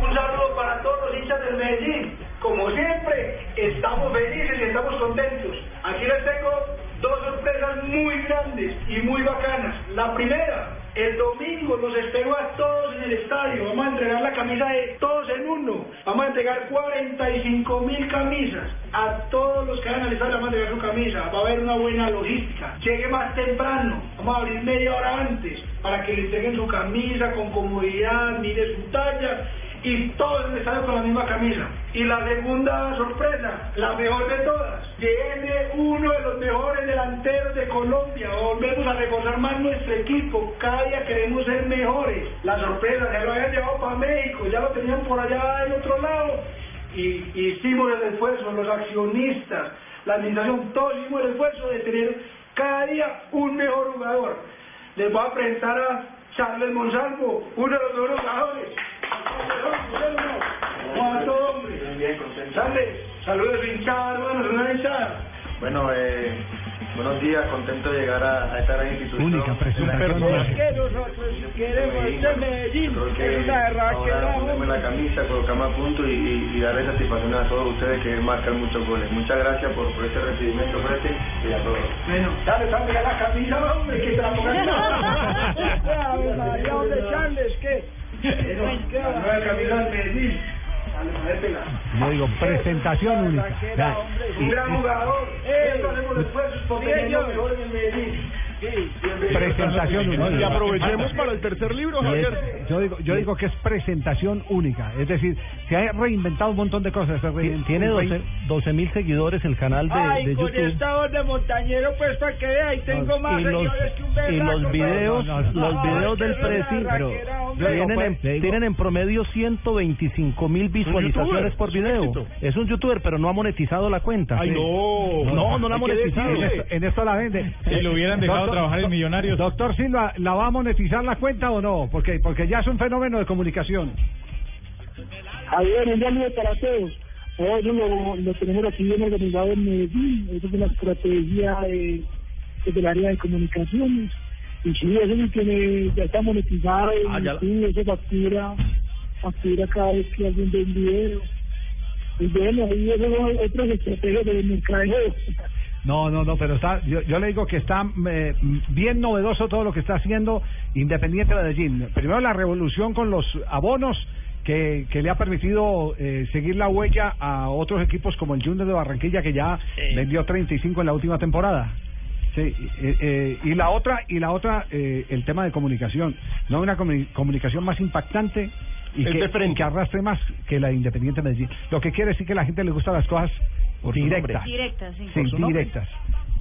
Un saludo para todos los hinchas del Medellín. Como siempre, estamos felices y estamos contentos. Aquí les tengo dos sorpresas muy grandes y muy bacanas. La primera, el domingo los espero a todos en el estadio. Vamos a entregar la camisa de todos en uno. Vamos a entregar 45 mil camisas. A todos los que vayan al estadio vamos a entregar su camisa. Va a haber una buena logística. Llegue más temprano. Vamos a abrir media hora antes para que le entreguen su camisa con comodidad, mire su talla y todos estadio con la misma camisa. Y la segunda sorpresa, la mejor de todas, viene uno de los mejores delanteros de Colombia. Volvemos a reforzar más nuestro equipo. Cada día queremos ser mejores. La sorpresa, ya lo habían llevado para México, ya lo tenían por allá en otro lado. Y hicimos el esfuerzo, los accionistas, la administración, todos hicimos el esfuerzo de tener cada día un mejor jugador. Les voy a presentar a Charles Monsalvo, uno de los mejores jugadores. Como a todo hombre. Charles, saludos hinchada, hermanos, una hinchada. Bueno, eh, buenos días, contento de llegar a, a esta gran institución. Única presentación. Es que nosotros queremos este Medellín, Creo que es una ahora ponerme la camisa, colocarme a punto y, y, y darle satisfacción a todos ustedes que marcan muchos goles. Muchas gracias por, por este recibimiento, Prete, y a todos. Bueno, dale, dale la camisa, hombre, que te la pongan. Ave María, hombre, Charles, ¿qué? La nueva camisa del Medellín. Yo digo, presentación única. Un gran jugador. Esto hacemos esfuerzos por tener lo mejor en el Medellín. Presentación única. Y aprovechemos para el tercer libro, Y es- Javier. yo digo, yo digo que es presentación única, es decir, se ha reinventado un montón de cosas. Tiene rein- 12 mil seguidores el canal de, Ay, de con YouTube. esta voz de montañero, pues para que vea, y tengo más y los, seguidores que un y berraco, los videos, pues. los Ay, videos del Presi tienen, en, tienen en promedio 125 mil visualizaciones por video. Es un youtuber, pero no ha monetizado la cuenta. Ay, Sí. no. No, no la ha monetizado. en, esto, en esto la vende. Si lo hubieran dejado Doctor- trabajar en Millonarios. Doctor Silva, ¿la va a monetizar la cuenta o no? Porque porque ya es un fenómeno de comunicación. Javier, un saludo para todos. Eso lo, lo tenemos aquí bien organizado en Medellín. Eso es una estrategia de, del área de comunicaciones. Y sí, eso sí tiene, ya está monetizado. Ah, ya. Sí, eso factura, factura cada vez que alguien ve un video. Y bueno, ahí esos son otros estrategias de mercadeo. No, no, no, pero está, yo, yo le digo que está eh, bien novedoso todo lo que está haciendo Independiente Medellín. Primero la revolución con los abonos que, que le ha permitido eh, seguir la huella a otros equipos como el Junior de Barranquilla que ya vendió 35 en la última temporada. Sí, eh, eh, y la otra y la otra eh, el tema de comunicación, no una comuni- comunicación más impactante y Es que, de frente. que arrastre más que la de Independiente Medellín. Lo que quiere decir que a la gente le gustan las cosas directas. Directas, sí. Sí, directas.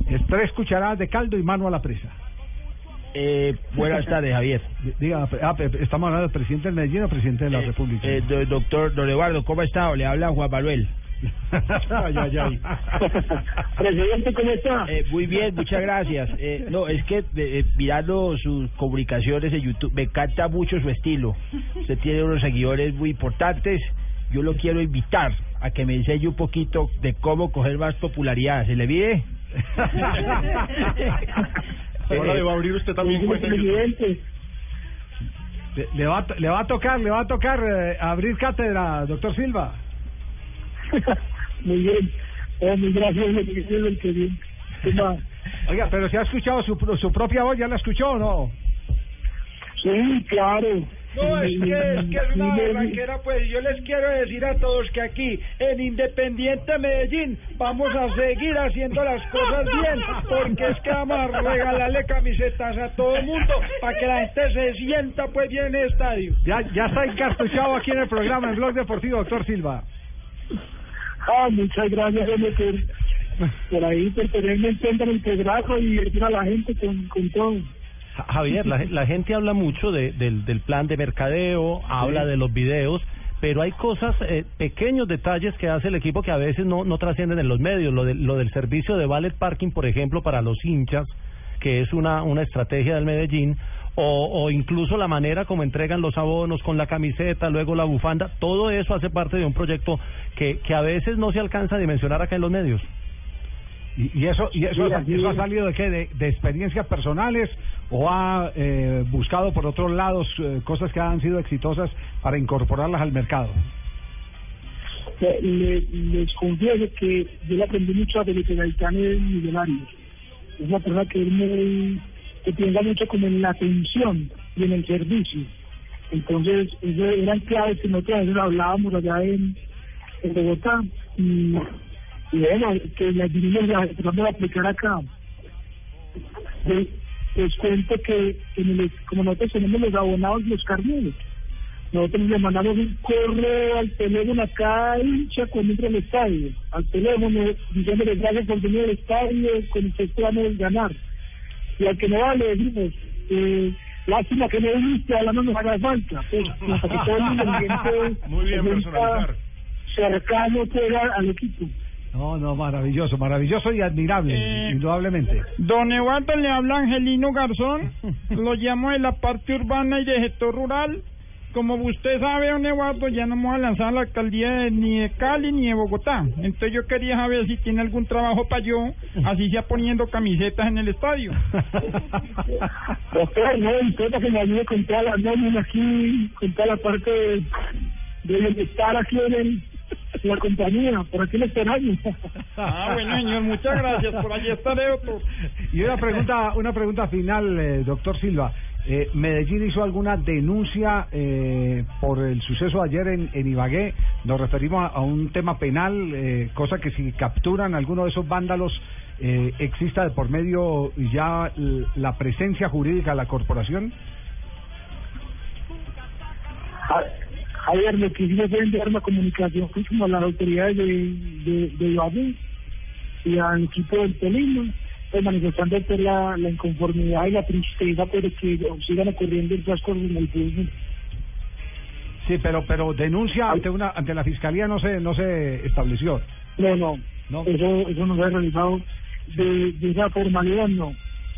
Es tres cucharadas de caldo y mano a la presa. Eh, buenas tardes, Javier. Diga, ah, pe- estamos hablando del presidente del Medellín o presidente de la República. Eh, do- doctor Don Eduardo, ¿cómo está? Le habla Juan Manuel. Ay, ay, ay. <laughs> Presidente, ¿cómo está? Eh, muy bien, muchas gracias. Eh, no, es que eh, mirando sus comunicaciones en YouTube, me encanta mucho su estilo. Usted tiene unos seguidores muy importantes. Yo lo quiero invitar a que me enseñe un poquito de cómo coger más popularidad. ¿Se le mide? <laughs> Ahora le va a abrir usted también cuenta. Le, le va, le va a tocar, le va a tocar eh, abrir cátedra, doctor Silva. <laughs> Muy bien. Oh, muy gracias, el que bien. Oiga, pero si ha escuchado su, pro- su propia voz, ¿ya la escuchó o no? Sí, claro. No, es que, es que es una barranquera, pues yo les quiero decir a todos que aquí en Independiente Medellín vamos a seguir haciendo las cosas bien, porque es que vamos a regalarle camisetas a todo el mundo para que la gente se sienta pues bien en el estadio. Ya, ya está encartuchado aquí en el programa, en Blog Deportivo, doctor Silva. Ah, muchas gracias, por, por ahí, por tenerme en cuenta en el programa y decir a la gente con, con todo. Ja- Javier, la, la gente habla mucho de, del, del plan de mercadeo, habla de los videos, pero hay cosas, eh, pequeños detalles que hace el equipo que a veces no, no trascienden en los medios. Lo, de- lo del servicio de valet parking, por ejemplo, para los hinchas, que es una, una estrategia del Medellín, o, o incluso la manera como entregan los abonos con la camiseta, luego la bufanda, todo eso hace parte de un proyecto que, que a veces no se alcanza a dimensionar acá en los medios. ¿Y, y eso, y eso, así eso ha salido de qué? ¿De, de experiencias personales o ha eh, buscado por otros lados eh, cosas que han sido exitosas para incorporarlas al mercado? Eh, le- les confieso que yo le aprendí mucho a Felipe Gaitán en Millonarios. Es una persona que es muy, que piensa mucho como en la atención y en el servicio. Entonces, eso eran claves que nosotros a veces hablábamos allá en, Bogotá y, y bueno, que las vinimos a- tratando de aplicar acá. Les, cuento que en el, como nosotros tenemos los abonados y los carneros, nosotros le mandamos un correo al teléfono a cada hincha cuando entra al estadio, al teléfono, diciéndole gracias por venir al estadio, con usted podamos ganar. Y al que no va le decimos, eh, lástima que no viniste, ahora no nos haga falta. Pues, <laughs> para que todo el ambiente Muy bien, personalizar. cercano al- equipo. No, no, maravilloso, maravilloso y admirable, Eh, indudablemente. Don Eduardo le habla Angelino Garzón, lo llamo de la parte urbana y de sector rural. Como usted sabe, don Eduardo, ya no vamos a lanzar a la alcaldía de- ni de Cali ni de Bogotá. Entonces yo quería saber si tiene algún trabajo para yo, así sea poniendo camisetas en el estadio. <laughs> Doctor, no, intenta que me ayude con toda la nómina aquí, con toda la parte de, de bienestar aquí en, el, la compañía, por aquí le esperamos. <laughs> Ah, bueno, señor, muchas gracias. Por allí estaré, doctor. Y una pregunta, una pregunta final, eh, doctor Silva. Eh, ¿Medellín hizo alguna denuncia eh, por el suceso ayer en, en Ibagué? Nos referimos a, un tema penal, eh, cosa que si capturan alguno de esos vándalos, eh, exista de por medio ya la presencia jurídica de la corporación. Ja- Javier, lo que enviar una comunicación a las autoridades de, de, de Ibagué y al equipo del Tolima, pues manifestando pues, la, la inconformidad y la tristeza por que sigan ocurriendo esas cosas en el. Sí, pero pero denuncia ante una ante la fiscalía no se no se estableció. No, no, Eso, eso no se ha realizado de, de esa formalidad, no.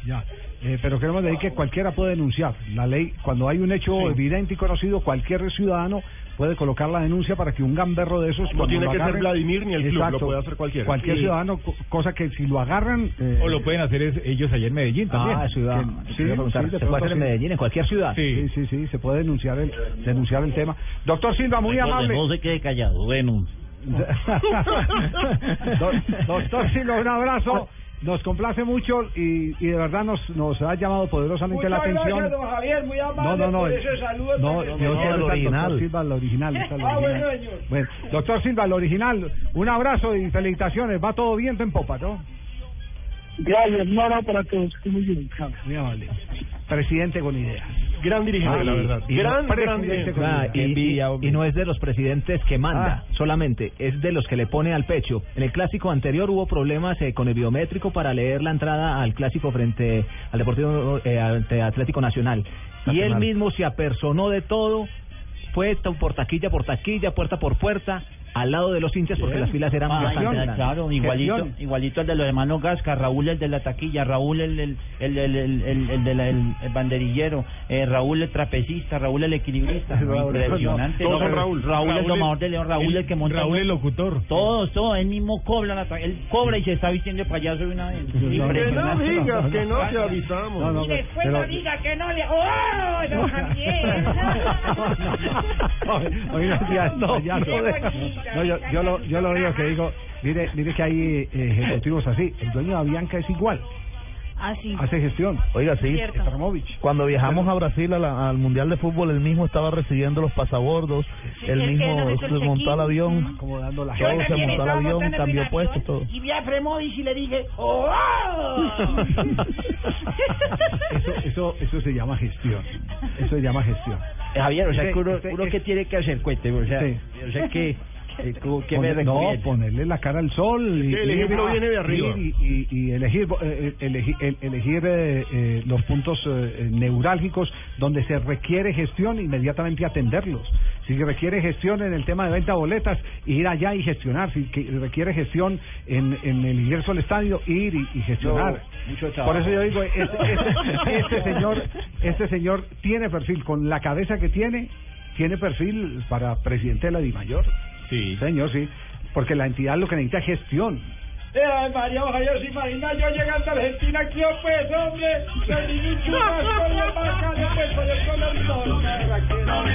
Ya, eh, pero queremos decir que cualquiera puede denunciar. La ley, cuando hay un hecho evidente y conocido, cualquier ciudadano puede colocar la denuncia para que un gamberro de esos... No tiene lo que ser agarren- Vladimir ni el club, Exacto, lo puede hacer cualquiera. Cualquier Sí. ciudadano, co- cosa que si lo agarran... eh, O lo pueden hacer es- ellos allá en Medellín también. Ah, ciudad. Que- Sí, sí, ¿se puede hacer en. Medellín, en cualquier ciudad? Sí, sí, sí, se puede denunciar el denunciar el tema. Doctor Silva, muy amable. No se quede callado. Bueno, <laughs> <laughs> Do- Doctor Silva, un abrazo. Nos complace mucho y, y de verdad nos, nos ha llamado poderosamente la Muchas atención. gracias, don Javier, muy amable No, no, no. por ese saludo. No, tan yo especial. quiero estar doctor Silva, el original. está el Ah, original. bueno, señor. Bueno, doctor Silva, el original, un abrazo y felicitaciones. Va todo viento en popa, ¿no? Gracias, no, no, para todos. Muy bien. Muy amable. Presidente con ideas. Gran dirigente, Ah, la verdad. y no- gran, gran presidente dirigente. con Ah, y, y- y no es de los presidentes que manda, Ah. solamente es de los que le pone al pecho. En el clásico anterior hubo problemas eh, con el biométrico para leer la entrada al clásico frente al Deportivo eh, ante Atlético Nacional. Y él mismo se apersonó de todo, fue por taquilla por taquilla, puerta por puerta, al lado de los hinchas porque las filas eran Ah, bastante claro, igualito, igualito el de los hermanos Gasca, Raúl el de la taquilla, Raúl el el el el el, el, el de la- el- el banderillero, eh, Raúl el trapecista, Raúl el equilibrista, <laughs> Raúl, impresionante. no, todos ¿no? son Raúl. Raúl el domador de León, Raúl el, el- que monta Raúl el locutor. Todos, todos, él mismo cobra la él cobra y se está vistiendo de payaso de una vez. Que no digas, que no te avisamos. No, no, Y después pero- no diga que no le... ¡Oh, don <laughs> Javier! Oiga, ya, no, ya, no, no, yo, yo lo, yo lo digo que digo, mire, mire que hay eh, ejecutivos así. El dueño de Avianca es igual, Ah, sí. hace gestión. Oiga, sí. Cuando viajamos a Brasil a la- al Mundial de Fútbol, él mismo estaba recibiendo los pasabordos, él él- mismo él hizo el se montó al check-in. avión, Acomodando la todo Yo se también montó al estaba avión, montando en cambió avión todo. Y vi a Fremovis y le dije, ¡Oh! Eso, eso, eso se llama gestión. Eso se llama gestión. Eh, Javier, o sea, Ese- que uno, ese- uno ese- que tiene que hacer, cuénteme, o sea, Sí. o sea que, eh, que me no, ponerle la cara al sol y, que el y- ejemplo y- viene de arriba. y, y- y elegir eh, elegir, el- elegir eh, eh, los puntos eh, eh, neurálgicos donde se requiere gestión inmediatamente atenderlos. Si requiere gestión en el tema de venta de boletas ir allá y gestionar. Si requiere gestión en, en el ingreso al estadio ir y, y gestionar. No, mucho trabajo. por eso yo digo este, este- este señor este señor tiene perfil. Con la cabeza que tiene tiene perfil para presidente de la DIMAYOR Sí. Señor, sí. Porque la entidad lo que necesita es gestión. Eh, María, ojalá se imagina yo llegando a Argentina aquí, oh, pues, hombre, que ni un churrasco y el bacano, pues, con el color sol, perra, que no.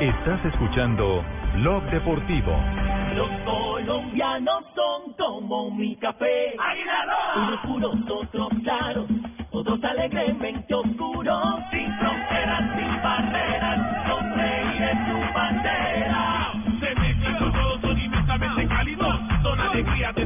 Estás escuchando Blog Deportivo. Los colombianos son como mi café. Unos puros, otros claros, otros alegremente oscuros. Sin fronteras, sin barreras, son reyes su bandera. Se mezclan todos, son inmensamente cálidos, son alegrías de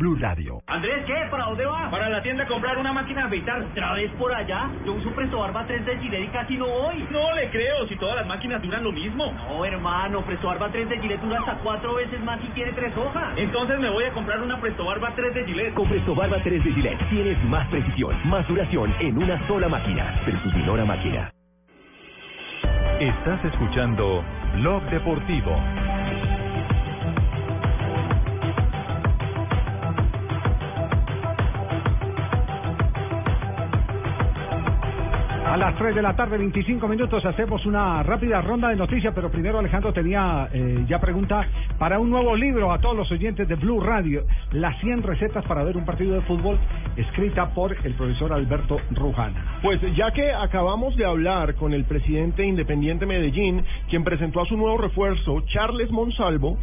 Blue Radio. Andrés, ¿qué? ¿Para dónde va? Para la tienda a comprar una máquina de afeitar. ¿Otra vez por allá? Yo uso Presto Barba 3 de Gillette y casi no voy. No le creo, si todas las máquinas duran lo mismo. No, hermano, Presto Barba 3 de Gillette dura hasta cuatro veces más y tiene tres hojas. Entonces me voy a comprar una Presto Barba 3 de Gillette. Con Presto Barba 3 de Gillette tienes más precisión, más duración en una sola máquina. Versus Máquina. Estás escuchando Blog Deportivo. A las 3 de la tarde, 25 minutos, hacemos una rápida ronda de noticias, pero primero Alejandro tenía eh, ya pregunta para un nuevo libro a todos los oyentes de Blue Radio, Las 100 recetas para ver un partido de fútbol, escrita por el profesor Alberto Rujana. Pues ya que acabamos de hablar con el presidente Independiente Medellín, quien presentó a su nuevo refuerzo, Charles Monsalvo,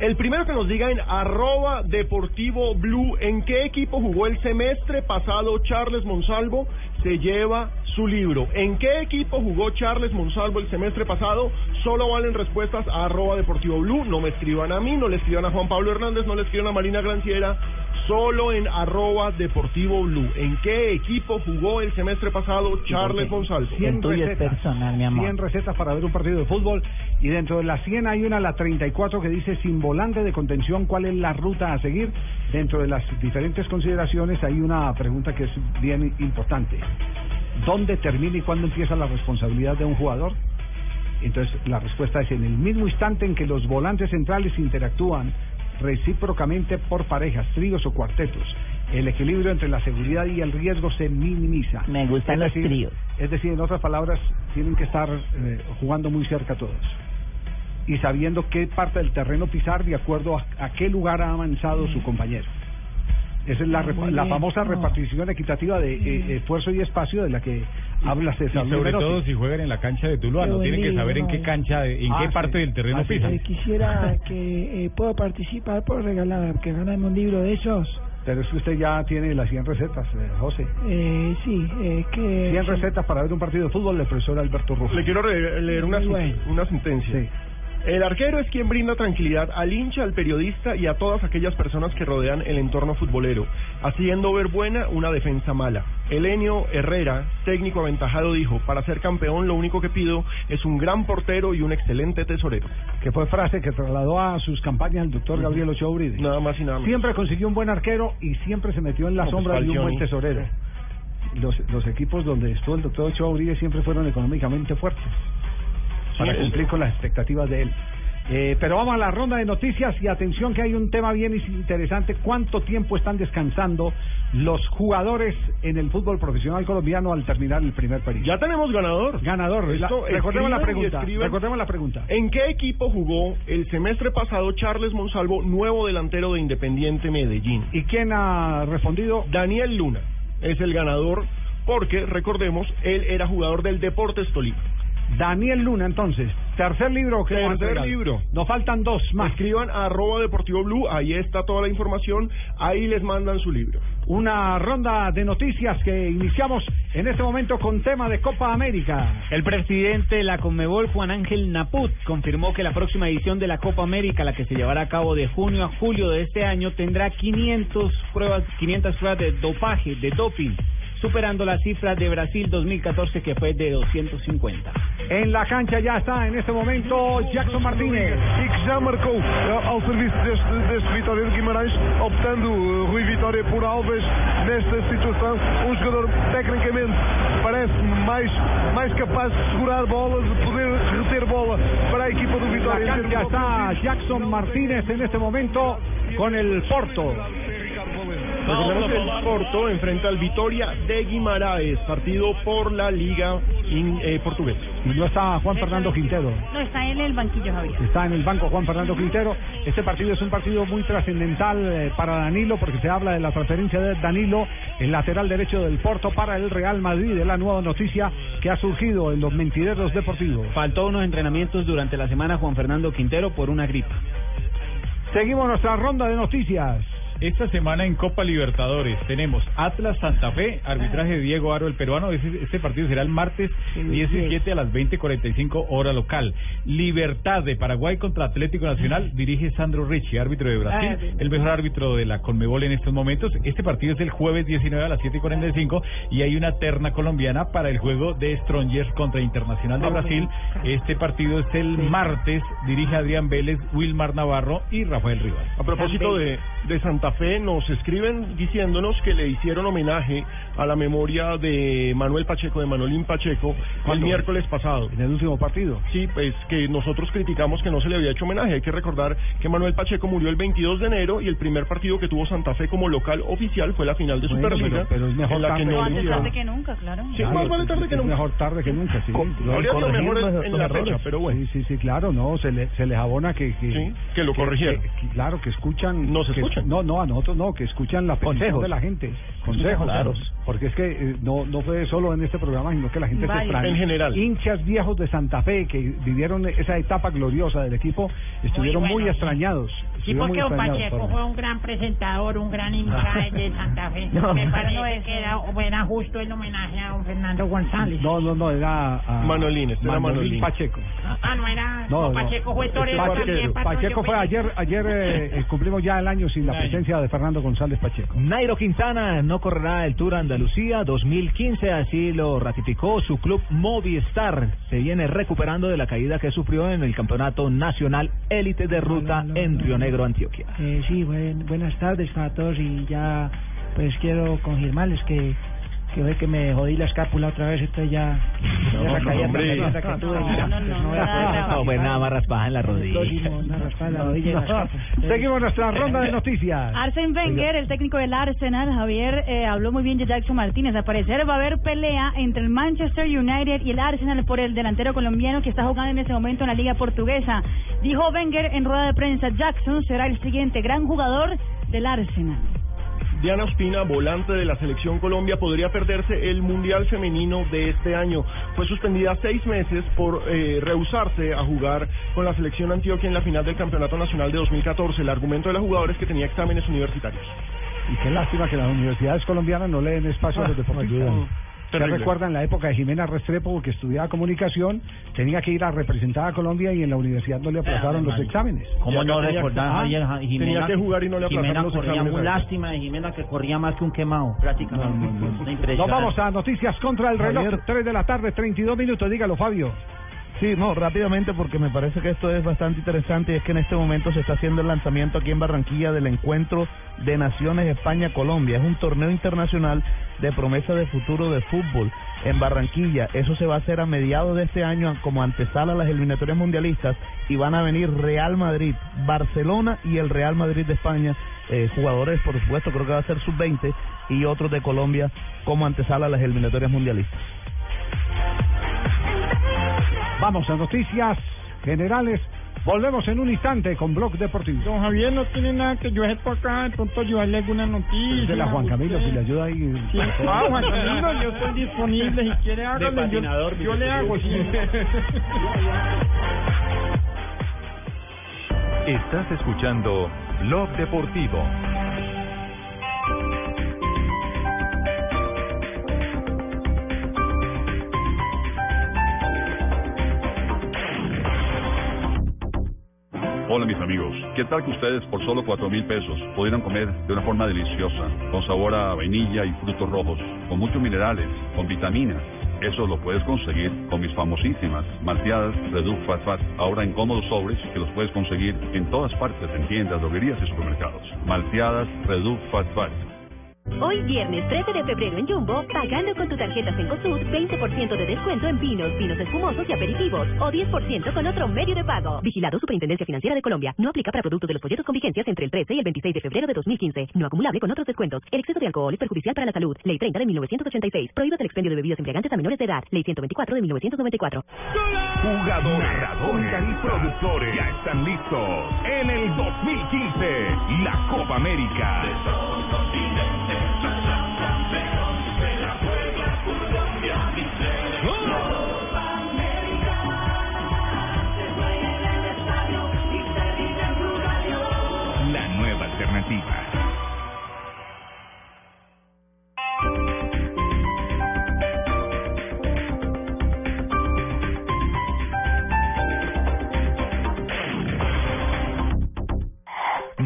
el primero que nos diga en arroba deportivo blue en qué equipo jugó el semestre pasado Charles Monsalvo se lleva su libro. ¿En qué equipo jugó Charles Monsalvo el semestre pasado? Solo valen respuestas a arroba deportivo blue. No me escriban a mí, no le escriban a Juan Pablo Hernández, no le escriban a Marina Granciera. Solo en arroba deportivo blue. ¿En qué equipo jugó el semestre pasado Charles Monsalvo? 100 recetas, 100 recetas para ver un partido de fútbol y dentro de las 100 hay una, la 34, que dice sin volante de contención, ¿cuál es la ruta a seguir? Dentro de las diferentes consideraciones hay una pregunta que es bien importante. ¿Dónde termina y cuándo empieza la responsabilidad de un jugador? Entonces la respuesta es en el mismo instante en que los volantes centrales interactúan recíprocamente por parejas, tríos o cuartetos. El equilibrio entre la seguridad y el riesgo se minimiza. Me gustan Es los decir, tríos. Es decir, en otras palabras, tienen que estar eh, jugando muy cerca todos. Y sabiendo qué parte del terreno pisar de acuerdo a, a qué lugar ha avanzado su compañero. Esa es la, repa- la famosa no. repartición equitativa de eh, esfuerzo y espacio de la que habla Y César sobre Lumerotti. todo si juegan en la cancha de Tuluá, no tienen que saber en qué cancha, en Ah, qué sí. parte del terreno Ah, sí, pisan. sí. Quisiera que eh, puedo participar por regalar, que ganarme un libro de esos. Pero es que usted ya tiene las 100 recetas, eh, José. Eh, sí, eh, que... 100 recetas para ver un partido de fútbol del profesor Alberto Rufo. Le quiero leer una, bueno. una sentencia. El arquero es quien brinda tranquilidad al hincha, al periodista y a todas aquellas personas que rodean el entorno futbolero, haciendo ver buena una defensa mala. Elenio Herrera, técnico aventajado, dijo, para ser campeón lo único que pido es un gran portero y un excelente tesorero. Que fue frase que trasladó a sus campañas el doctor Gabriel Ochoa Uribe. Nada más y nada menos. Siempre consiguió un buen arquero y siempre se metió en la No, pues, sombra de un buen tesorero. Los, los equipos donde estuvo el doctor Ochoa Uribe siempre fueron económicamente fuertes para cumplir con las expectativas de él. Eh, pero vamos a la ronda de noticias y atención que hay un tema bien interesante. ¿Cuánto tiempo están descansando los jugadores en el fútbol profesional colombiano al terminar el primer periodo? Ya tenemos ganador. Ganador. La- recordemos la pregunta. Recordemos la pregunta. ¿En qué equipo jugó el semestre pasado Charles Monsalvo, nuevo delantero de Independiente Medellín? ¿Y quién ha respondido? Daniel Luna es el ganador porque, recordemos, él era jugador del Deportes Tolima. Daniel Luna, entonces. Tercer libro que vamos a Tercer libro. Nos faltan dos más. Escriban a arroba deportivo blue, ahí está toda la información, ahí les mandan su libro. Una ronda de noticias que iniciamos en este momento con tema de Copa América. El presidente de la Conmebol, Juan Ángel Naput, confirmó que la próxima edición de la Copa América, la que se llevará a cabo de junio a julio de este año, tendrá 500 pruebas, 500 pruebas de dopaje, de doping, superando la cifra de Brasil 2014 que fue de 250. En la cancha ya está en este momento Jackson Martínez. e que já marcou eh, ao serviço deste, deste Vitória de Guimarães, optando eh, Rui Vitória por Alves nesta situação. Um jogador tecnicamente parece-me mais, mais capaz de segurar bolas, de poder reter bola para a equipa do En la Vitória. em cancha está Jackson Martínez en este momento con el Porto. Recordemos que el Porto enfrenta al Vitoria de Guimaraes, partido por la Liga in- eh, Portuguesa. Y no está Juan Fernando Quintero. No, está en el banquillo, Javier. Está en el banco Juan Fernando Quintero. Este partido es un partido muy trascendental eh, para Danilo porque se habla de la transferencia de Danilo, el lateral derecho del Porto para el Real Madrid. Es la nueva noticia que ha surgido en los mentideros deportivos. Faltó unos entrenamientos durante la semana Juan Fernando Quintero por una gripa. Seguimos nuestra ronda de noticias. Esta semana en Copa Libertadores tenemos Atlas Santa Fe, arbitraje de Diego Aro, el peruano. Ese- Este partido será el martes 17 a las 20:45 hora local. Libertad de Paraguay contra Atlético Nacional, dirige Sandro Ricci, árbitro de Brasil, Ah, el mejor árbitro de la Conmebol en estos momentos. Este partido es el jueves 19 a las 7:45 y hay una terna colombiana para el juego de Strongers contra Internacional de Brasil. Este partido es el martes, dirige Adrián Vélez, Wilmar Navarro y Rafael Rivas. A propósito de, de Santa Fe, nos escriben diciéndonos que le hicieron homenaje a la memoria de Manuel Pacheco, de Manolín Pacheco, el miércoles pasado. En el último partido. Sí, pues que nosotros criticamos que no se le había hecho homenaje. Hay que recordar que Manuel Pacheco murió el 22 de enero y el primer partido que tuvo Santa Fe como local oficial fue la final de Bueno, Superliga. pero- pero es mejor en la que tarde no que le Antes hicieron. tarde que nunca, claro. Sí, más vale tarde que es nunca. mejor tarde que nunca, sí. sido mejor en- en la fecha, pero bueno. Sí, sí, sí, claro, no, se, le, se les abona que... que Sí, que lo corrigieron. que- que- claro, que escuchan... Nos que- escuchan. No, no, no, a nosotros no, que escuchan la petición Consejos. de la gente. Consejos. Claro. Porque es que eh, no, no fue solo en este programa, sino que la gente se Vaya. extraña. En general. Hinchas viejos de Santa Fe que vivieron esa etapa gloriosa del equipo estuvieron muy, bueno, extrañados. Sí, estuvieron porque don Pacheco fue un gran presentador, un gran hincha de Santa Fe. <laughs> No. Me parece que era, era justo el homenaje a don Fernando González. No, no, no, era a- Manolín, este era Manolín. Pacheco. Ah, no era. No. Pacheco fue torero Pacheco, también. fue ayer, ayer eh, <laughs> eh, cumplimos ya el año sin la presencia de Fernando González Pacheco. Nairo Quintana no correrá el Tour Andalucía 2015, así lo ratificó su club Movistar. Se viene recuperando de la caída que sufrió en el Campeonato Nacional Élite de Ruta en Río Negro, Antioquia. Eh, sí, buen- buenas tardes para todos y ya pues quiero confirmarles que que ve que me jodí la escápula otra vez, entonces ya. No, ya, no, no, poder No, pues nada más raspada en la rodilla. Seguimos nuestra ronda de noticias. Arsen Wenger, el técnico del Arsenal, Javier, eh, habló muy bien de Jackson Martínez. Al parecer va a haber pelea entre el Manchester United y el Arsenal por el delantero colombiano que está jugando en ese momento en la Liga Portuguesa. Dijo Wenger en rueda de prensa, Jackson será el siguiente gran jugador del Arsenal. Diana Ospina, volante de la selección Colombia, podría perderse el Mundial Femenino de este año. Fue suspendida seis meses por eh, rehusarse a jugar con la selección Antioquia en la final del Campeonato Nacional de 2014. El argumento de la jugadora es que tenía exámenes universitarios. Y qué lástima que las universidades colombianas no le den espacio a los deportistas. ¿Se Terrible. recuerdan la época de Jimena Restrepo que estudiaba comunicación? Tenía que ir a representar a Colombia y en la universidad no le aplazaron los exámenes. ¿Cómo no recordar, Ah, Javier? Ja- Jimena, tenía que jugar y no le aplazaron Jimena los corría exámenes. muy lástima de Jimena que corría más que un quemado, prácticamente. Nos vamos a noticias contra el reloj. Javier. 3 de la tarde, 32 minutos. Dígalo, Fabio. Sí, no, rápidamente porque me parece que esto es bastante interesante y es que en este momento se está haciendo el lanzamiento aquí en Barranquilla del encuentro de Naciones España-Colombia. Es un torneo internacional de promesa de futuro de fútbol en Barranquilla. Eso se va a hacer a mediados de este año como antesala a las eliminatorias mundialistas y van a venir Real Madrid, Barcelona y el Real Madrid de España. eh, jugadores, por supuesto, creo que va a ser sub-20 y otros de Colombia como antesala a las eliminatorias mundialistas. Vamos a noticias generales. Volvemos en un instante con Blog Deportivo. Don Javier no tiene nada que yo hacer por acá, de pronto ayudarle alguna noticia. de la Juan Camilo, si le ayuda ahí. Sí. Ah, Juan Camilo, yo estoy disponible. Si quiere, hágale. Yo, yo le hago, sí. Estás escuchando Blog Deportivo. Hola mis amigos, ¿qué tal que ustedes por solo cuatro mil pesos pudieran comer de una forma deliciosa, con sabor a vainilla y frutos rojos, con muchos minerales, con vitaminas? Eso lo puedes conseguir con mis famosísimas malteadas Reduc Fat Fat, ahora en cómodos sobres que los puedes conseguir en todas partes, en tiendas, droguerías y supermercados. Malteadas Reduc Fat Fat. Hoy viernes 13 de febrero en Jumbo, pagando con tu tarjeta Cencosud, 20% de descuento en vinos, vinos espumosos y aperitivos, o 10% con otro medio de pago. Vigilado Superintendencia Financiera de Colombia. No aplica para productos de los folletos con vigencias entre el 13 y el 26 de febrero de 2015. No acumulable con otros descuentos. El exceso de alcohol es perjudicial para la salud. Ley 30 de 1986. Prohíbe el expendio de bebidas embriagantes a menores de edad. Ley 124 de 1994. Jugadores, narradores y productores ya están listos en el 2015 la Copa América.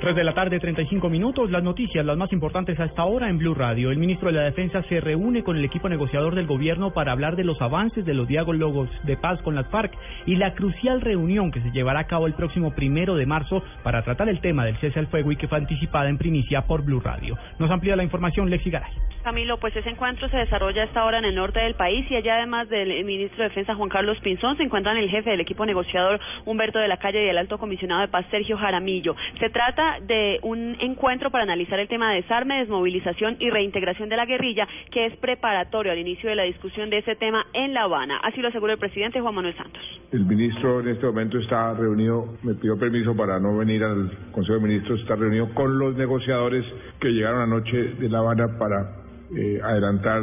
3 de la tarde, 35 minutos. Las noticias, las más importantes hasta ahora en Blue Radio. El ministro de la Defensa se reúne con el equipo negociador del gobierno para hablar de los avances de los diálogos de paz con las FARC y la crucial reunión que se llevará a cabo el próximo primero de marzo para tratar el tema del cese al fuego y que fue anticipada en primicia por Blue Radio. Nos amplía la información Lexi Garay. Camilo, pues ese encuentro se desarrolla a esta hora en el norte del país y allá además del ministro de Defensa Juan Carlos Pinzón se encuentran el jefe del equipo negociador Humberto de la Calle y el alto comisionado de paz Sergio Jaramillo. Se trata de un encuentro para analizar el tema de desarme, desmovilización y reintegración de la guerrilla que es preparatorio al inicio de la discusión de ese tema en La Habana. Así lo aseguró el presidente Juan Manuel Santos. El ministro en este momento está reunido, me pidió permiso para no venir al Consejo de Ministros, está reunido con los negociadores que llegaron anoche de La Habana para eh, adelantar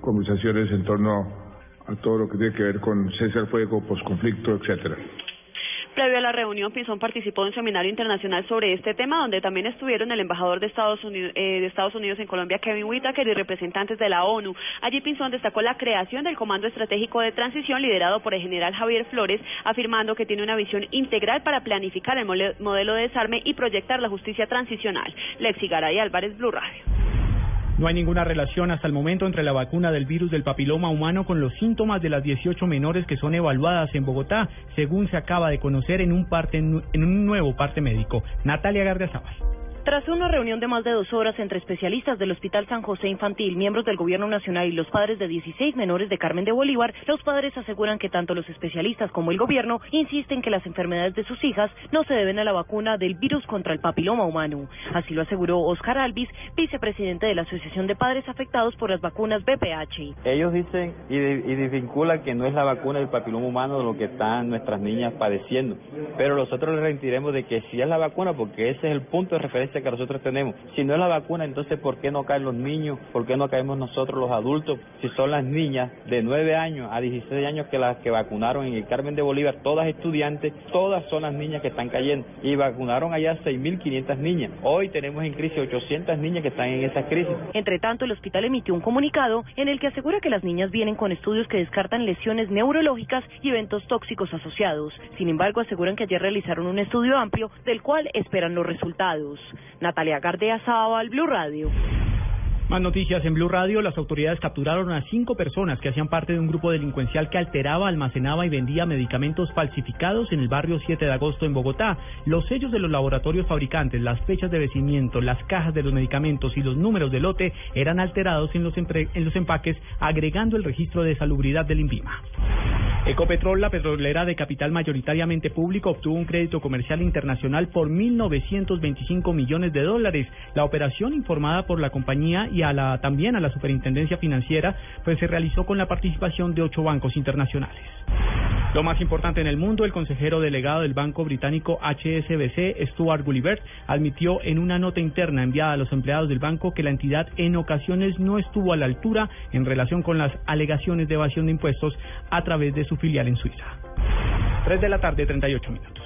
conversaciones en torno a todo lo que tiene que ver con cese al fuego, posconflicto, etcétera. Previo a la reunión, Pinzón participó en un seminario internacional sobre este tema, donde también estuvieron el embajador de Estados Unidos, eh, de Estados Unidos en Colombia, Kevin Whitaker, y representantes de la ONU. Allí Pinzón destacó la creación del Comando Estratégico de Transición, liderado por el general Javier Flores, afirmando que tiene una visión integral para planificar el modelo de desarme y proyectar la justicia transicional. Lexi Garay Álvarez, Blue Radio. No hay ninguna relación hasta el momento entre la vacuna del virus del papiloma humano con los síntomas de las 18 menores que son evaluadas en Bogotá, según se acaba de conocer en un, parte, en un nuevo parte médico. Natalia Gardiazabal. Tras una reunión de más de dos horas entre especialistas del Hospital San José Infantil, miembros del Gobierno Nacional y los padres de 16 menores de Carmen de Bolívar, los padres aseguran que tanto los especialistas como el gobierno insisten que las enfermedades de sus hijas no se deben a la vacuna del virus contra el papiloma humano. Así lo aseguró Oscar Alvis, vicepresidente de la Asociación de Padres Afectados por las Vacunas BPH. Ellos dicen y, y desvinculan que no es la vacuna del papiloma humano lo que están nuestras niñas padeciendo, pero nosotros les retiremos de que sí es la vacuna porque ese es el punto de referencia que nosotros tenemos. Si no es la vacuna, entonces ¿por qué no caen los niños? ¿Por qué no caemos nosotros los adultos? Si son las niñas de 9 años a 16 años que las que vacunaron en el Carmen de Bolívar, todas estudiantes, todas son las niñas que están cayendo. Y vacunaron allá 6.500 niñas. Hoy tenemos en crisis 800 niñas que están en esa crisis. Entre tanto, el hospital emitió un comunicado en el que asegura que las niñas vienen con estudios que descartan lesiones neurológicas y eventos tóxicos asociados. Sin embargo, aseguran que ayer realizaron un estudio amplio del cual esperan los resultados. Natalia Gardea al Blue Radio. Más noticias en Blue Radio. Las autoridades capturaron a cinco personas que hacían parte de un grupo delincuencial que alteraba, almacenaba y vendía medicamentos falsificados en el barrio 7 de agosto en Bogotá. Los sellos de los laboratorios fabricantes, las fechas de vencimiento, las cajas de los medicamentos y los números de lote eran alterados en los, en los empaques, agregando el registro de salubridad del INVIMA. Ecopetrol, la petrolera de capital mayoritariamente público, obtuvo un crédito comercial internacional por 1.925 millones de dólares. La operación, informada por la compañía y también a la Superintendencia Financiera, pues se realizó con la participación de ocho bancos internacionales. Lo más importante en el mundo, el consejero delegado del banco británico HSBC, Stuart Gulliver, admitió en una nota interna enviada a los empleados del banco que la entidad en ocasiones no estuvo a la altura en relación con las alegaciones de evasión de impuestos a través de su filial en Suiza. 3 de la tarde, 38 minutos.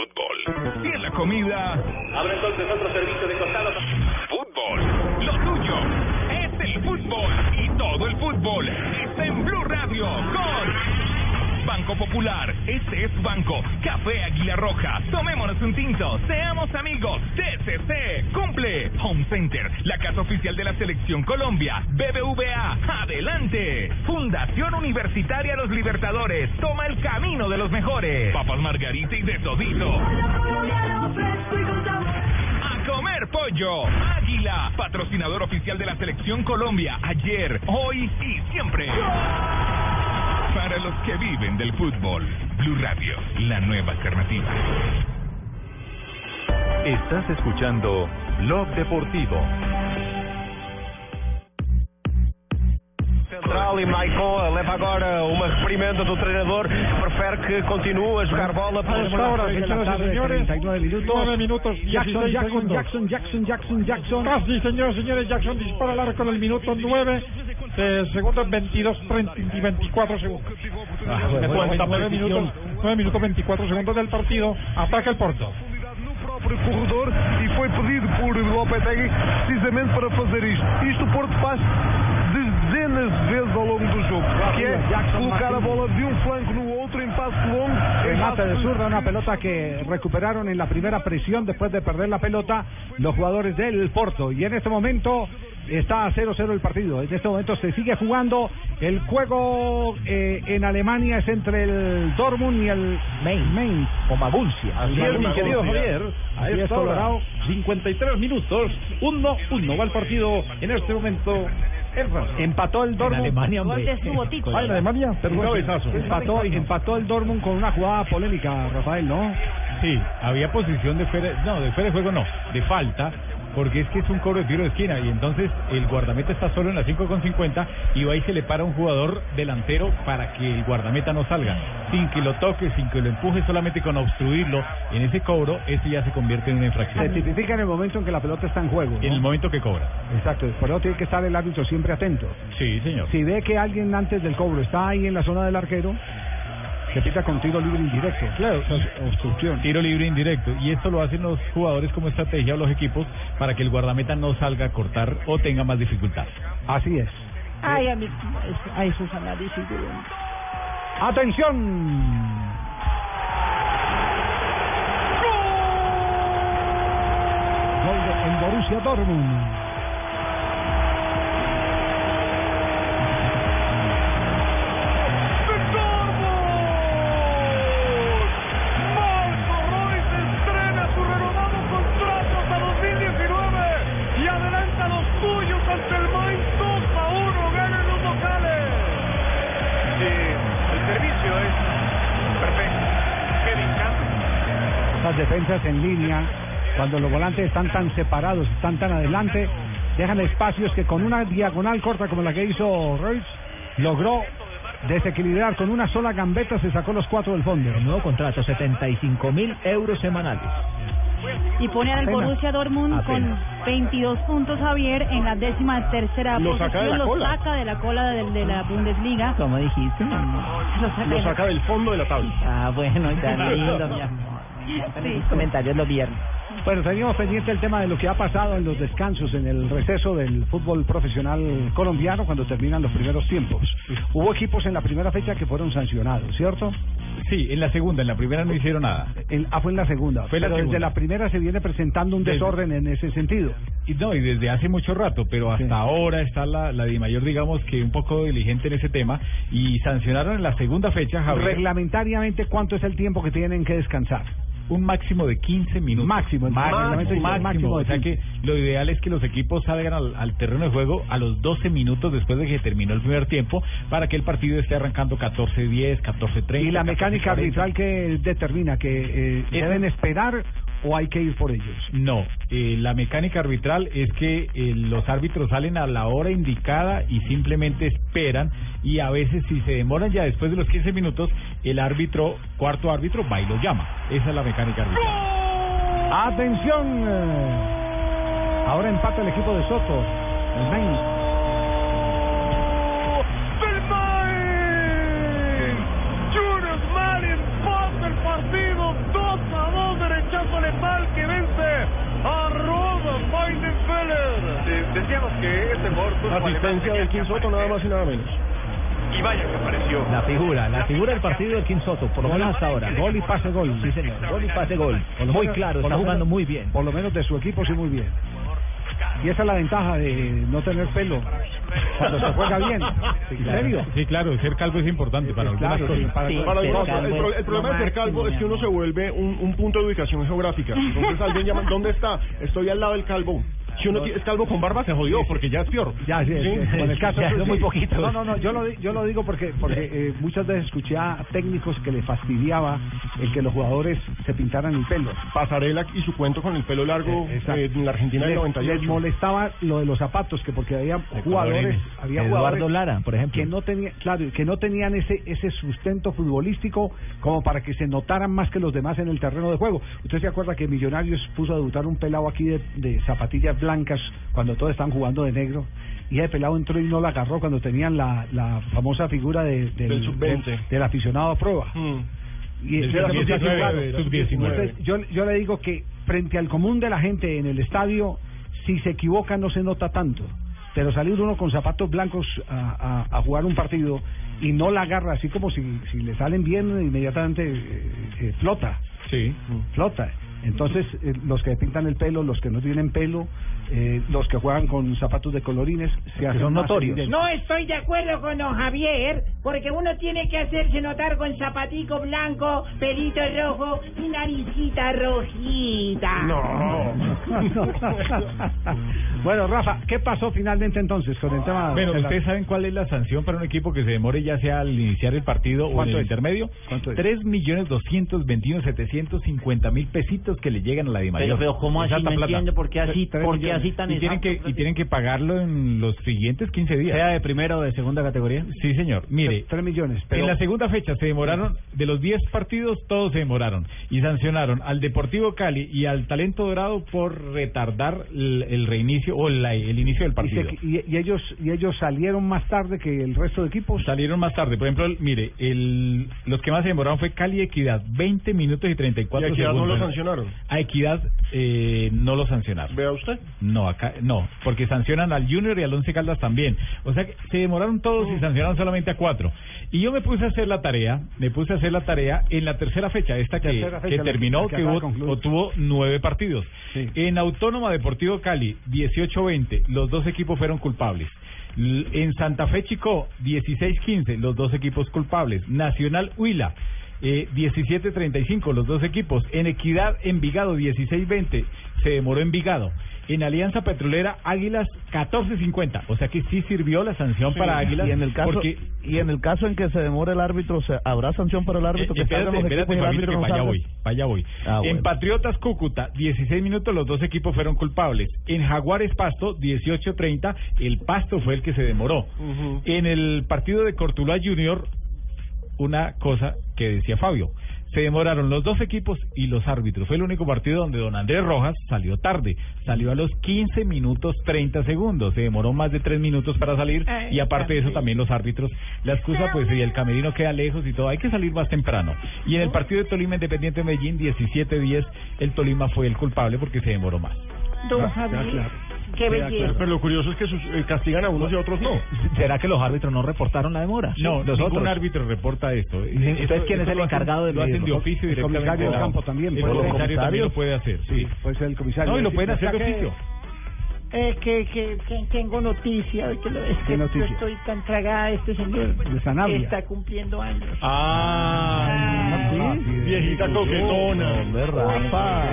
Fútbol. Tiene la comida. Abre entonces otro servicio de costado. Fútbol. Lo tuyo es el fútbol. Y todo el fútbol está en Blue Radio con... Banco Popular, este es banco. Café Águila Roja, tomémonos un tinto, seamos amigos. Home Center, la casa oficial de la Selección Colombia. BBVA, adelante. Fundación Universitaria Los Libertadores, toma el camino de los mejores. Papas Margarita y de todito. A comer pollo. Águila, patrocinador oficial de la Selección Colombia. Ayer, hoy y siempre. Para los que viven del fútbol, Blue Radio, la nueva alternativa. Estás escuchando Blog Deportivo. Central e Maicon leva agora uma reprimenda do treinador, prefere que continue a jogar bola por esta señores, 39 minutos. 9 minutos, Jackson, Jackson, Jackson, Jackson, Jackson, Jackson. Casi, señores, señores, Jackson dispara al arco en el minuto 9 de segundo 22 30 y 24 segundos. Ah, bueno, 9 minutos, 9 minutos 24 segundos del partido, ataca el Porto. Próprio corredor e foi pedido por Lopetegui precisamente para fazer isto. Isto o Porto faz dezenas de vezes ao longo do jogo, que é colocar a bola de um flanco no outro em passo longo. em Remate passo de zurda, una pelota que recuperaron en la primera presión después de perder la pelota los jugadores del Porto. Y en este momento está a 0-0 el partido. En este momento se sigue jugando. El juego eh, en Alemania es entre el Dortmund y el Mainz. Mainz o Maguncia. Así es, mi querido Javier. A esta hora, Colorado. 53 minutos, 1-1 va el partido en este momento. En. Empató el Dortmund. Alemania, hombre. Gol de Subotic. Ah, en Alemania, perdón. Empató, empató el Dortmund con una jugada polémica, Rafael, ¿no? Sí, había posición de fuera, no, de fuera de juego no, de falta, porque es que es un cobro de tiro de esquina y entonces el guardameta está solo en la 5 con 50 y va y se le para un jugador delantero para que el guardameta no salga, sin que lo toque, sin que lo empuje, solamente con obstruirlo en ese cobro, ese ya se convierte en una infracción. Se tipifica en el momento en que la pelota está en juego. ¿no? En el momento que cobra. Exacto, por eso tiene que estar el árbitro siempre atento. Sí, señor. Si ve que alguien antes del cobro está ahí en la zona del arquero, se pita con tiro libre indirecto. Claro, obstrucción. Tiro libre indirecto. Y esto lo hacen los jugadores como estrategia o los equipos para que el guardameta no salga a cortar o tenga más dificultad. Así es. Ay, a mí, ay, esos análisis. de- ¡Atención! Gol de- en Borussia Dortmund. Defensas en línea, cuando los volantes están tan separados, están tan adelante, dejan espacios que con una diagonal corta como la que hizo Royce, logró desequilibrar con una sola gambeta, se sacó los cuatro del fondo. El nuevo contrato, 75 mil euros semanales. Y pone al. Borussia Dortmund Apenas. con 22 puntos, Javier, en la décima tercera Lo saca de posición. la lo cola. saca de la cola del- de, la Bundesliga. Como dijiste, Lo saca, Lo de la- saca del fondo de la tabla. Ah, bueno, tan <laughs> lindo, mi amor. Sí. Comentarios los viernes. Bueno, teníamos pendiente el tema de lo que ha pasado en los descansos, en el receso del fútbol profesional colombiano cuando terminan los primeros tiempos. Hubo equipos en la primera fecha que fueron sancionados, ¿cierto? Sí, en la segunda, en la primera no hicieron nada. En- ah, fue en la segunda. Fue la pero desde la primera se viene presentando un Desde- desorden en ese sentido. Y no, y desde hace mucho rato, pero hasta ahora está la, la DIMAYOR, digamos que un poco diligente en ese tema, y sancionaron en la segunda fecha, Javier, Reglamentariamente, ¿cuánto es el tiempo que tienen que descansar? Un máximo de 15 minutos. Máximo, máximo, máximo de o sea 15. que lo ideal es que los equipos salgan al, al terreno de juego a los 12 minutos después de que terminó el primer tiempo, para que el partido esté arrancando 14-10, 14-30. ¿Y la mecánica 14-40. arbitral que determina que eh, deben esperar o hay que ir por ellos? No, eh, la mecánica arbitral es que eh, los árbitros salen a la hora indicada y simplemente esperan y a veces si se demoran ya después de los 15 minutos, el árbitro, cuarto árbitro, va y lo llama. Esa es la mecánica arbitral. Atención. eh, Ahora empata el equipo de Soto. El Mainz. Partido 2 a 2 derechazo alemán que vence a Roda Weidenfeller. decíamos que este alemán Asistencia que Quinsoto, nada más y nada menos. Y vaya que apareció. La figura, la figura del partido del Kim Soto, por lo menos hasta ahora. Gol y pase gol. Sí, señor. Gol y pase gol. Muy claro, está jugando muy bien. Por lo menos de su equipo sí muy bien. Y esa es la ventaja de no tener pelo cuando se juega bien. ¿En serio? Sí, claro, ser calvo es importante para algunas claro, cosas. sí, para- Para algunos, el, pro- el problema de ser calvo es que uno se vuelve un, un punto de ubicación geográfica. Entonces <laughs> alguien llama, ¿dónde está? Estoy al lado del calvo. Si uno es calvo con barba, se jodió, porque ya es peor. Ya, sí, sí, en el caso Ya, sí. muy poquito. No, no, no, yo lo, di- yo lo digo porque porque eh, muchas veces escuché a técnicos que le fastidiaba el que los jugadores se pintaran el pelo. Pasarela y su cuento con el pelo largo Eh, eh, en la Argentina del Les- 98. Les molestaba lo de los zapatos, que porque había jugadores, había Eduardo jugadores Lara, por ejemplo. que no tenían, claro, que no tenían ese ese sustento futbolístico como para que se notaran más que los demás en el terreno de juego. Usted se acuerda que Millonarios puso a debutar un pelado aquí de, de zapatillas blancas cuando todos estaban jugando de negro y ese pelado entró y no la agarró cuando tenían la, la famosa figura de, del, Del sub-20. del- del aficionado a prueba. Mm. Y Del era sub-19, asociación, claro. del sub-19. Entonces, yo, yo le digo que frente al común de la gente en el estadio, si se equivoca no se nota tanto. pero salir uno con zapatos blancos a, a- a jugar un partido y no la agarra así como si, si le salen bien inmediatamente eh, eh, flota. Sí. Flota. Entonces, eh, los que pintan el pelo, los que no tienen pelo, eh, los que juegan con zapatos de colorines, se hacen son notorios. No estoy de acuerdo con don Javier, porque uno tiene que hacerse notar con zapatico blanco, pelito rojo y naricita rojita. <laughs> bueno, Rafa, ¿qué pasó finalmente entonces con el tema? Bueno, de la- ¿ustedes saben cuál es la sanción para un equipo que se demore ya sea al iniciar el partido o en ¿Cuánto el es? intermedio? ¿Cuánto es? Tres millones doscientos veintiuno setecientos cincuenta mil pesitos que le llegan a la Dimayor. Pero- pero ¿cómo así? No entiendo por qué así- Tres por qué millones. Así tan y tienen que Y tienen que pagarlo en los siguientes 15 días. Sea de primera o de segunda categoría. Sí, señor. Mire, Tres millones. en la segunda fecha se demoraron, de los 10 partidos, todos se demoraron. Y sancionaron al Deportivo Cali y al Talento Dorado por retardar el, el reinicio o la- el inicio del y, partido. se- y- y ellos y ellos salieron más tarde que el resto de equipos. Salieron más tarde. Por ejemplo, el- mire, el, los que más se demoraron fue Cali y Equidad, 20 minutos y 34 ¿Y Equidad no segundos. lo sancionaron? A Equidad eh, no lo sancionaron. Vea usted. No, acá no, porque sancionan al Junior y al Once Caldas también. O sea que se demoraron todos y sancionaron solamente a cuatro. Y yo me puse a hacer la tarea, me puse a hacer la tarea en la tercera fecha, esta que, fecha, terminó, que que hubo, tuvo nueve partidos. En Autónoma Deportivo Cali, 18-20, los dos equipos fueron culpables. En Santa Fe Chico, 16-15, los dos equipos culpables. Nacional Huila, eh, 17-35, los dos equipos. En Equidad, Envigado, 16-20, se demoró Envigado. En Alianza Petrolera, Águilas, 14-50. O sea que sí sirvió la sanción para Águilas. y en el caso porque y en el caso en que se demore el árbitro ¿se- habrá sanción para el árbitro que eh, salgan espérate, los espérate, el árbitro que no salga? voy, allá voy. Ah, En. Patriotas Cúcuta, 16 minutos, los dos equipos fueron culpables. En Jaguares Pasto, 18-30, el Pasto fue el que se demoró. En el partido de Cortuluá Junior, una cosa que decía Fabio. Se demoraron los dos equipos y los árbitros. Fue el único partido donde don Andrés Rojas salió tarde. Salió a los 15 minutos 30 segundos. Se demoró más de 3 minutos para salir. Ay, Y aparte de eso, también los árbitros. La excusa, pues, y el camerino queda lejos y todo. Hay que salir más temprano. Y en el partido de Tolima Independiente Medellín, 17-10, el Tolima fue el culpable porque se demoró más. Don Ah, Javier, ya, claro. Qué belleza. Pero lo curioso es que sus- eh, castigan a unos y a otros no. ¿Será que los árbitros no reportaron la demora? No, los ningún otros. árbitro reporta esto. Entonces, Esto- ¿quién es el lo hacen- encargado de Lo hacen de oficio el directamente. comisario de de la- campo también, El puede ser. comisario también lo Comisarios. puede hacer, sí. Puede ser el comisario. No, y lo pueden hacer de oficio. Eh, que, que, que tengo noticia de que, lo, es ¿Qué que yo noticia? estoy tan tragada este señor que está cumpliendo años. Ah, sí, viejita coquetona. Hombre, Rafa.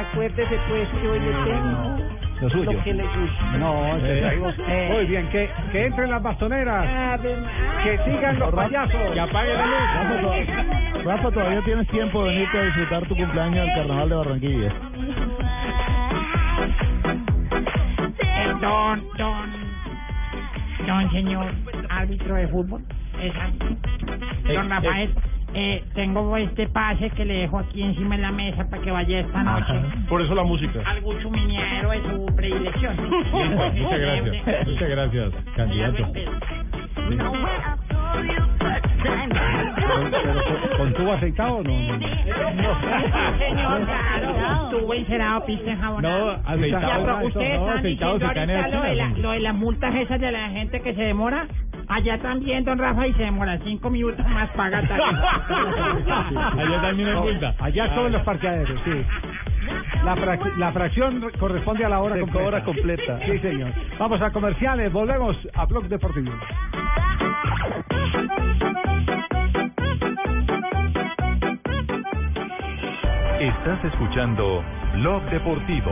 Acuérdese pues que hoy le tengo Lo suyo. lo que le gusta. No, te Eh. Eh. Muy bien, que, que entren las bastoneras. Que sigan los payasos. Y apague la Rafa, to- Rafa, todavía tienes tiempo de venirte a disfrutar tu cumpleaños del Carnaval de Barranquilla. Eh, don, don, don señor árbitro de fútbol. Exacto. Don Rafael, eh, tengo este pase que le dejo aquí encima de la mesa para que vaya esta noche. Por eso la música. Algún suminiero de su predilección. <laughs> Muchas gracias. <laughs> Muchas gracias, candidato. Con, tubo aceitado o no? no. Señor, claro. Tuvo encerado, pista enjabonado. No, aceitado, Ya, ustedes no, están aceitado diciendo se cae en ahorita lo de, la, lo de las multas esas de la gente que se demora. Allá también, don Rafa, y se demora cinco minutos más paga. <laughs> Allá también hay No, multa. Allá son los parqueaderos, sí. La, frac- la fracción corresponde a la hora completa. cobra completa. Sí, señor. Vamos a comerciales, volvemos a Blog Deportivo. Estás escuchando Blog Deportivo.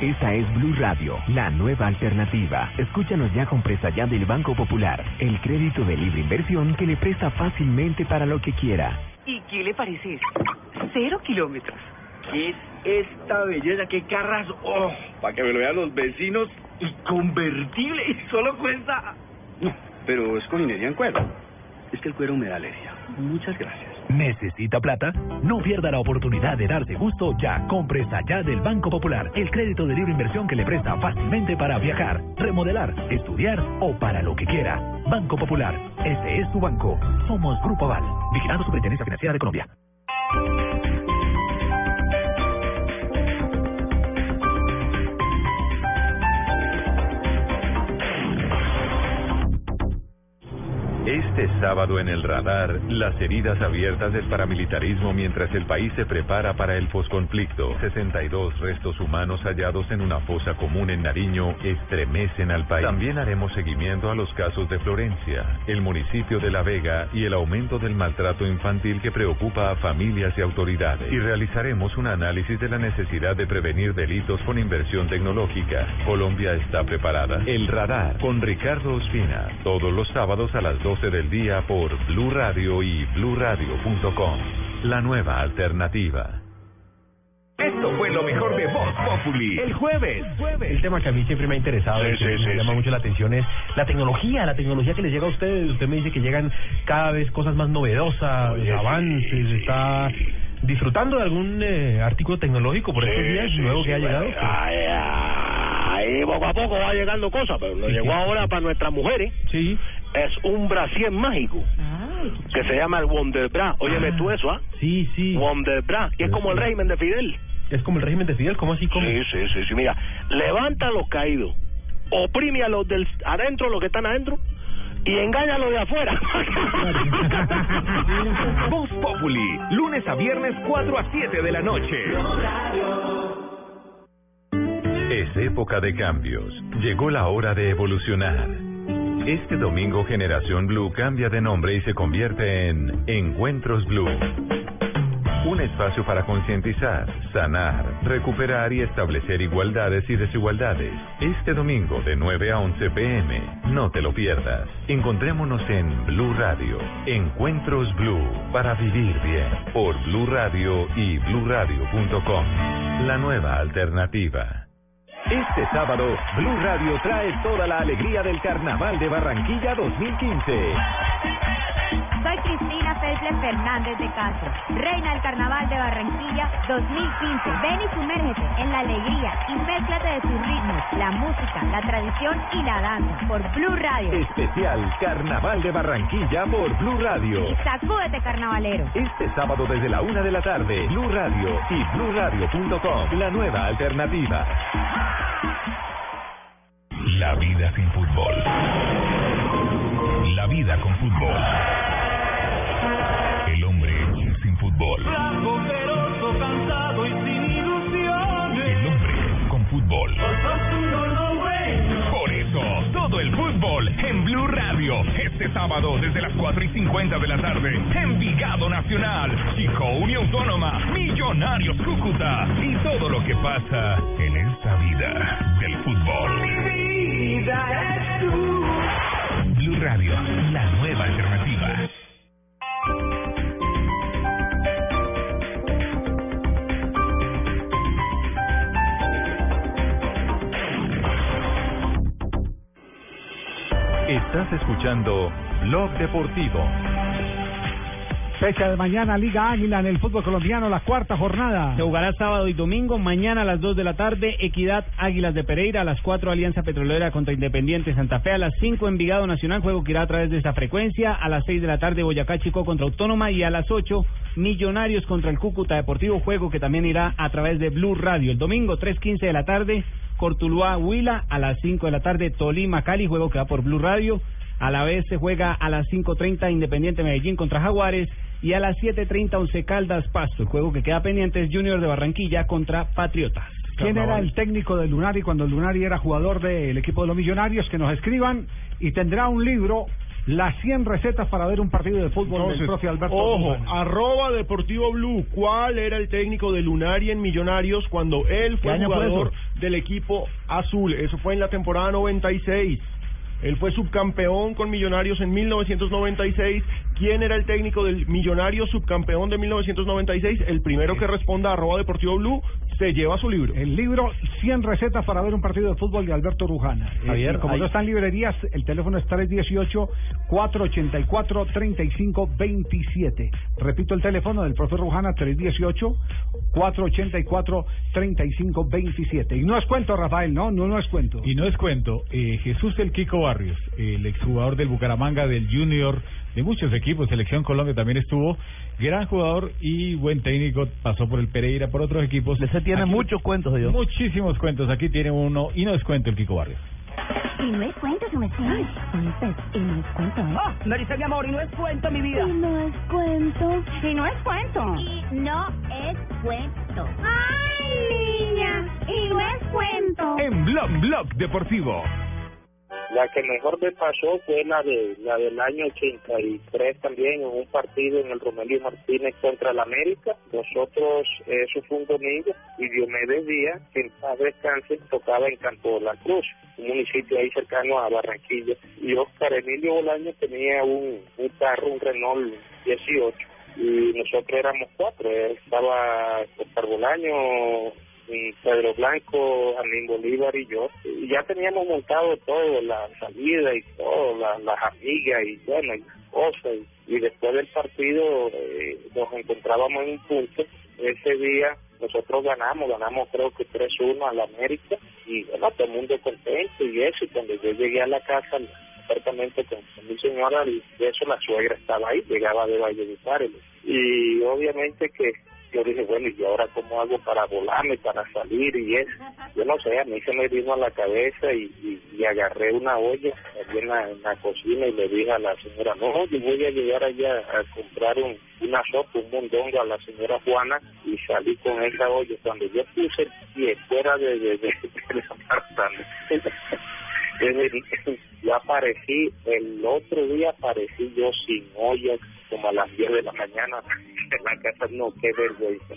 Esa es Blue Radio, la nueva alternativa. Escúchanos ya con presta ya del Banco Popular, el crédito de libre inversión que le presta fácilmente para lo que quiera. ¿Y qué le parece? Cero kilómetros. ¿Qué es esta belleza? ¿Qué carras? ¡Oh! Para que me lo vean los vecinos. Y convertible. Y <laughs> solo cuesta... No, pero es con minería en cuero. Es que el cuero me da alergia. Muchas gracias. ¿Necesita plata? No pierda la oportunidad de darse gusto ya. Compre allá del Banco Popular, el crédito de libre inversión que le presta fácilmente para viajar, remodelar, estudiar o para lo que quiera. Banco Popular, este es tu banco. Somos Grupo Aval, vigilando Superintendencia Financiera de Colombia. Este sábado en el radar, las heridas abiertas del paramilitarismo mientras el país se prepara para el posconflicto. 62 restos humanos hallados en una fosa común en Nariño estremecen al país. También haremos seguimiento a los casos de Florencia, el municipio de La Vega y el aumento del maltrato infantil que preocupa a familias y autoridades. Y realizaremos un análisis de la necesidad de prevenir delitos con inversión tecnológica. Colombia está preparada. El radar con Ricardo Ospina, todos los sábados a las 12 del día por Blue Radio y bluradio.com. La nueva alternativa. Esto fue lo mejor de Voz Populi. El jueves. El tema que a mí siempre me ha interesado Sí, y que sí, me sí, llama mucho la atención es la tecnología, la tecnología que les llega a ustedes. Usted me dice que llegan cada vez cosas más novedosas, Oye, avances, sí. está disfrutando de algún eh, artículo tecnológico por estos días sí, nuevo sí, que ha bueno, llegado. Ahí, ahí poco a poco va llegando cosas, pero nos llegó ahora para nuestras mujeres. Sí. Es un brasier mágico que se llama el Wonder Bra. Óyeme tú eso, ¿ah? Sí, sí. Wonder Bra, que es como el régimen de Fidel. Es como el régimen de Fidel, ¿cómo así? Sí, sí, sí, sí. Mira, levanta a los caídos, oprime a los del adentro, los que están adentro, y engaña a los de afuera. <laughs> Voz Populi, lunes a viernes 4 a 7 de la noche. Es época de cambios. Llegó la hora de evolucionar. Este domingo Generación Blue cambia de nombre y se convierte en Encuentros Blue. Un espacio para concientizar, sanar, recuperar y establecer igualdades y desigualdades. Este domingo de 9 a 11 pm. No te lo pierdas. Encontrémonos en Blue Radio. Encuentros Blue para vivir bien. Por Blue Radio y bluradio.com. La nueva alternativa. Este sábado, Blue Radio trae toda la alegría del Carnaval de Barranquilla 2015. Soy Cristina Fesle Fernández de Castro, reina del Carnaval de Barranquilla 2015. Ven y sumérgete en la alegría y mézclate de tus ritmos, la música, la tradición y la danza por Blue Radio. Especial Carnaval de Barranquilla por Blue Radio. Y sacúdete carnavalero. Este sábado desde la una de la tarde, Blue Radio y bluradio.com. La nueva alternativa. La vida sin fútbol. La vida con fútbol. El hombre sin fútbol. cansado y sin ilusiones. El hombre con fútbol. Por eso, todo el fútbol en Blue Radio. Este sábado desde las 4 y 50 de la tarde. Envigado Nacional. Chico Unión Autónoma. Millonarios Cúcuta. Y todo lo que pasa en esta vida del fútbol. Blue Radio, la nueva alternativa. Estás escuchando Blog Deportivo. Fecha de mañana, Liga Águila en el fútbol colombiano, la cuarta jornada. Se jugará sábado y domingo, mañana a las 2 de la tarde, Equidad Águilas de Pereira, a las 4 Alianza Petrolera contra Independiente Santa Fe, a las 5 Envigado Nacional, juego que irá a través de esta frecuencia, a las 6 de la tarde Boyacá Chico contra Autónoma y a las 8 Millonarios contra el Cúcuta Deportivo, juego que también irá a través de Blue Radio. El domingo 3.15 de la tarde, Cortuluá Huila, a las 5 de la tarde Tolima Cali, juego que va por Blue Radio. A la vez se juega a las 5.30 Independiente Medellín contra Jaguares y a las 7.30 Once Caldas Pasto. El juego que queda pendiente es Junior de Barranquilla contra Patriotas. ¿Quién era el técnico del Lunari cuando el Lunari era jugador del equipo de los Millonarios? Que nos escriban y tendrá un libro, Las 100 recetas para ver un partido de fútbol del Entonces, profe Alberto. ojo, arroba Deportivo Blue, ¿cuál era el técnico de Lunari en Millonarios cuando él fue jugador del equipo azul? Eso fue en la temporada 96. Él fue subcampeón con Millonarios en 1996. ¿Quién era el técnico del Millonarios subcampeón de 1996? El primero que responda a arroba Deportivo Blue se lleva su libro. El libro 100 recetas para ver un partido de fútbol de Alberto Rujana. Eh, Javier, como ahí- no está en librerías, el teléfono es 318-484-3527. Repito el teléfono del profe Rujana, 318-484-3527. Y no es cuento, Rafael, no, no, no es cuento. Y no es cuento, eh, Jesús el Kiko Barrios, el exjugador del Bucaramanga, del Junior, de muchos equipos, Selección Colombia también estuvo, gran jugador y buen técnico, pasó por el Pereira, por otros equipos. Ese tiene Aquí- muchos cuentos, Dios. Muchísimos cuentos, aquí tiene uno, y no es cuento el Kiko Barrios. Y no es cuento, su merced. Y no es cuento, ¿eh? Oh, me dice mi amor, y no es cuento, mi vida. Y no es cuento. Y no es cuento. Y no es cuento. ¡Ay, niña! Y no es cuento. En Blog Blog Deportivo. La que mejor me pasó fue la de la del año 83 también en un partido en el Romelio Martínez contra el América. Nosotros, eso fue un domingo y Diomedes Díaz, que en paz descanse, tocaba en Campo de la Cruz, un municipio ahí cercano a Barranquilla. Y Oscar Emilio Bolaño tenía un, un carro, un Renault 18 y nosotros éramos cuatro. Estaba Oscar Bolaño, y Pedro Blanco, Anín Bolívar y yo, y ya teníamos montado todo, la salida y todo, la- las amigas y bueno, y cosas, y, después del partido eh, nos encontrábamos en un punto, ese día nosotros ganamos, ganamos creo que 3-1 a la América, y bueno, todo el mundo contento y eso, y cuando yo llegué a la casa, apartamento con, mi señora, y de eso la suegra estaba ahí, llegaba de Valledupar, y obviamente que yo dije, bueno, ¿y ahora cómo hago para volarme, para salir? Y eso, yo no sé, a mí se me vino a la cabeza y, y, agarré una olla allí en la, en la cocina y le dije a la señora, no, yo voy a llegar allá a comprar un, una sopa, un mondongo a la señora Juana y salí con esa olla. Cuando yo puse el pie fuera de, de, de, apartamento, eh, yo <laughs> aparecí, el otro día aparecí yo sin olla como a las 10 de la mañana <laughs> en la casa, no, qué vergüenza.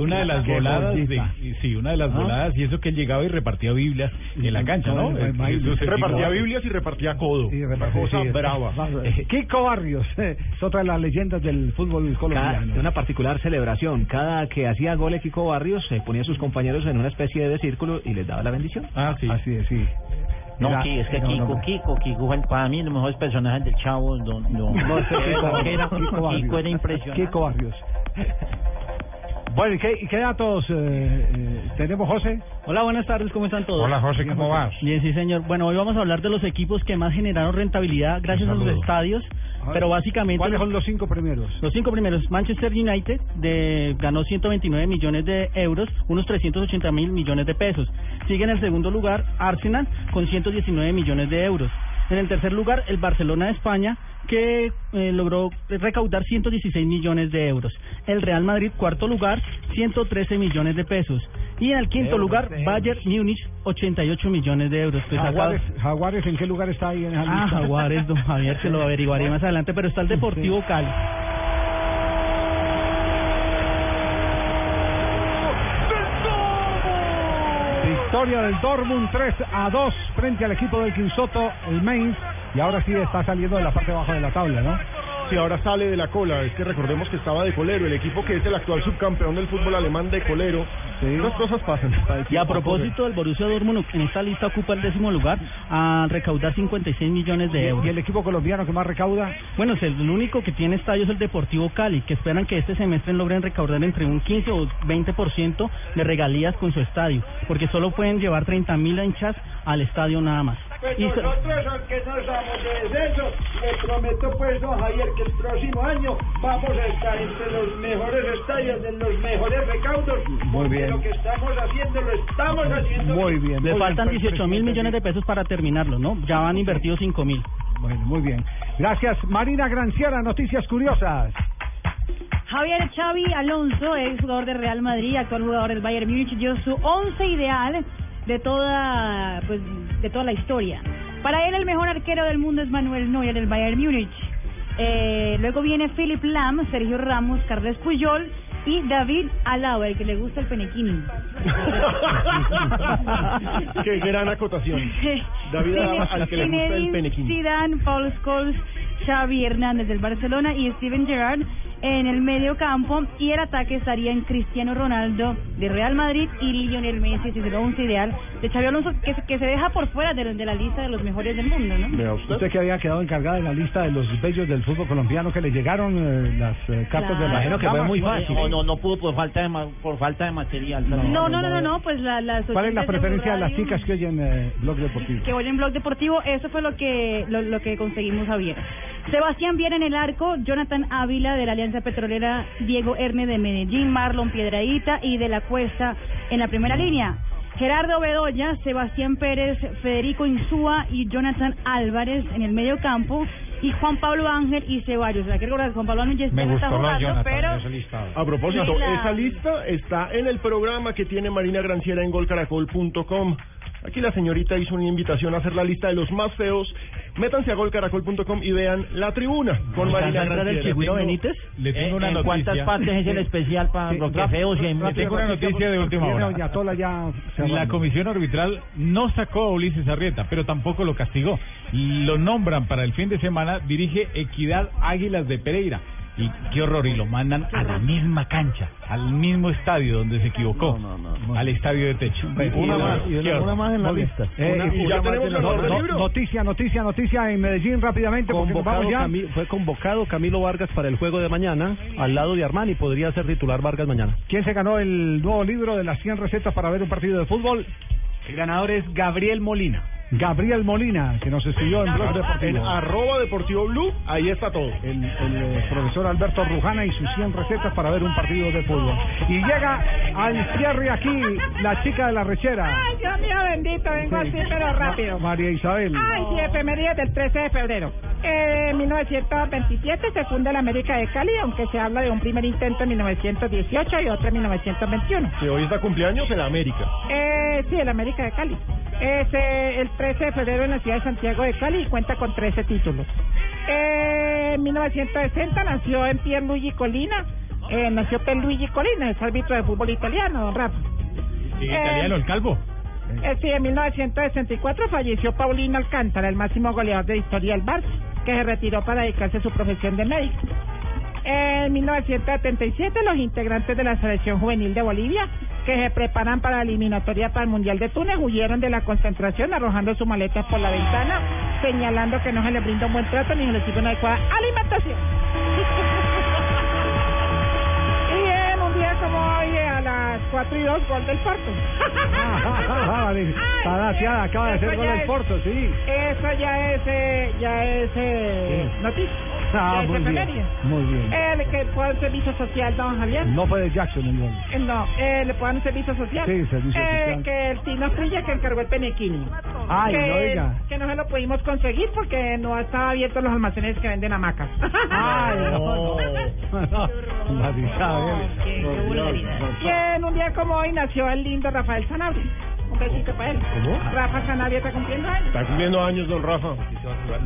Una de las voladas, de, sí, una de las ¿Ah? voladas, y eso que él llegaba y repartía Biblias en la cancha, ¿no? Se Repartía Biblias y repartía codo. Sí, repartía, cosa sí, brava. Eh, Kiko Barrios, eh, es otra de las leyendas del fútbol Cada- colombiano. una particular celebración. Cada que hacía gol Kiko Barrios, se ponía a sus compañeros en una especie de círculo y les daba la bendición. Ah, sí. Así es, sí. No, Era- es que Kiko. Kiko, Kiko fue el- para mí los mejores personajes del Chavo. Don, don, <laughs> Kiko, Kiko. Kiko era impresionante. Kiko Barrios. Bueno, ¿y qué, qué datos eh, eh, tenemos, José? Hola, buenas tardes, ¿cómo están todos? Hola, José, ¿cómo vas? Bien, sí, señor. Bueno, hoy vamos a hablar de los equipos que más generaron rentabilidad gracias a saludo. estadios, pero básicamente... ¿Cuáles son los cinco primeros? Los cinco primeros, Manchester United de, ganó 129 millones de euros, unos 380 mil millones de pesos. Sigue en el segundo lugar Arsenal con 119 millones de euros. En el tercer lugar, el Barcelona de España, que eh, logró recaudar 116 millones de euros. El Real Madrid, cuarto lugar, 113 millones de pesos. Y en el quinto Euros, lugar. Bayern Múnich, 88 millones de euros. Pues Jaguares, Jaguares, ¿en qué lugar está ahí en Ah? Jaguares, don Javier, se lo averiguaré más adelante, pero está el Deportivo Cali. Victoria del Dortmund 3 a 2 frente al equipo del Quinsoto, el Mainz. Y ahora sí está saliendo de la parte baja de la tabla, ¿no? Sí, ahora sale de la cola. Es que recordemos que estaba de colero. El equipo que es el actual subcampeón del fútbol alemán de colero. Las cosas pasan. <laughs> Y a propósito del Borussia Dortmund, en esta lista ocupa el décimo lugar a recaudar 56 millones de euros. ¿Y el equipo colombiano que más recauda? Bueno, es el único que tiene estadio es el Deportivo Cali, que esperan que este semestre logren recaudar entre un 15 o 20% de regalías con su estadio, porque solo pueden llevar 30 mil hinchas al estadio nada más. Pues Y nosotros, aunque no somos de descenso, le prometo pues, don Javier, que el próximo año vamos a estar entre los mejores estadios, de los mejores recaudos. Muy bien. Lo que estamos haciendo, lo estamos haciendo. Muy bien. Le faltan bien, 18 mil millones de pesos para terminarlo, ¿no? Ya van invertidos 5 mil. Bueno, muy bien. Gracias, Marina Granciera, Noticias Curiosas. Javier Xavi Alonso, ex jugador de Real Madrid, actual jugador del Bayern Múnich, dio su once ideal de toda, pues, de toda la historia. Para él el mejor arquero del mundo es Manuel Neuer del Bayern Múnich. Eh, luego viene Philip Lam, Sergio Ramos, Carles Puyol y David Alaba, el que le gusta el penequín. <laughs> Qué gran acotación. <laughs> David Alaba, al que le gusta el penequín. Zidane, Paul Scholes, Xavi Hernández del Barcelona y Steven Gerrard en el medio campo y el ataque estaría en Cristiano Ronaldo de Real Madrid y Lionel Messi, es el once ideal de Xavi Alonso que, se- que se deja por fuera de, de la lista de los mejores del mundo, ¿no? usted. que había quedado encargada de la lista de los bellos del fútbol colombiano que le llegaron eh, las eh, cartas de la Imagino que fue muy fácil. No, no, no pudo por falta de ma- por falta de material. No, no, no, no, no, pues la, las ¿Cuál es la de preferencia de Blue las chicas que oyen eh, Blog Deportivo? que oyen Blog Deportivo, eso fue lo que lo, lo que conseguimos Javier. Sebastián Viera en el arco, Jonathan Ávila de la Alianza Petrolera, Diego Erne de Medellín, Marlon Piedradita y de la Cuesta en la primera línea. Gerardo Bedoya, Sebastián Pérez, Federico Insúa y Jonathan Álvarez en el medio campo y Juan Pablo Ángel y Ceballos. O sea, que recordar que Juan Pablo Ángel ya está, está jugando, pero A propósito, la- esa lista está en el programa que tiene Marina Granciera en golcaracol.com. Aquí la señorita hizo una invitación a hacer la lista de los más feos. Métanse a golcaracol.com y vean la tribuna con Marina Granciera. Le tengo una ¿En cuántas partes es el especial para Roquefeos y en Le tengo una noticia de última hora. La comisión arbitral no sacó a Ulises Arrieta, pero tampoco lo castigó. Lo nombran para el fin de semana, dirige Equidad Águilas de Pereira. Y qué horror, y lo mandan a la misma cancha, al mismo estadio donde se equivocó, al estadio de techo. Una más, y una- más en la lista. Eh, y ya más tenemos el no- Noticia, noticia, noticia en Medellín rápidamente porque vamos ya. Fue convocado Camilo Vargas para el juego de mañana al lado de Armani. Podría ser titular Vargas mañana. ¿Quién se ganó el nuevo libro de las 100 recetas para ver un partido de fútbol? El ganador es Gabriel Molina. Gabriel Molina, que nos escribió en Blog Deportivo. En arroba Deportivo Blue, ahí está todo. El, el, eh, profesor Alberto Rujana y sus 100 recetas para ver un partido de fútbol. Y llega al cierre aquí la chica de la rechera, Ay, Dios mío bendito, vengo Sí. así, pero rápido. María Isabel. Ay, sí, efemérides del 13 de febrero. Eh, En 1927 se funda la América de Cali, aunque se habla de un primer intento en 1918 y otro en 1921. Que hoy está cumpleaños en la América. Eh, sí, el América de Cali. Es eh, el 13 de febrero en la ciudad de Santiago de Cali y cuenta con 13 títulos. Eh, en 1960 nació en Pierluigi Colina. Eh, nació Pierluigi Colina, es árbitro de fútbol italiano, don Rafa. Sí, Eh, italiano, el calvo. Eh, sí, en 1964 falleció Paulino Alcántara, el máximo goleador de la historia del Barça, que se retiró para dedicarse a su profesión de médico. En 1977, los integrantes de la selección juvenil de Bolivia, que se preparan para la eliminatoria para el Mundial de Túnez, huyeron de la concentración arrojando sus maletas por la ventana, señalando que no se les brinda un buen trato ni se les sirve una adecuada alimentación. <laughs> y en un día como hoy, a las 4 y 2, gol del Porto. <laughs> Vale, Palaciada acaba de hacer gol del Porto, sí. Eso ya es, eh, ya es eh, noticia. <laughs> Ah, muy bien, muy bien. Eh, le que puede dar servicio social, don Javier. No fue de Jackson el gol. Eh, No, eh, le puedan servicio social. Sí, servicio Eh, social. Que el Tino Frilla que encargó el Penequini. Ay, que, no diga. que no se lo pudimos conseguir porque no estaban abiertos los almacenes que venden hamacas. Ay, <laughs> no. María Isabel. Por Dios, Y en un día como hoy nació el lindo Rafael Sanabria. Un besito para él. ¿Cómo? Rafa Sanabria está cumpliendo años. Está cumpliendo años, don Rafa.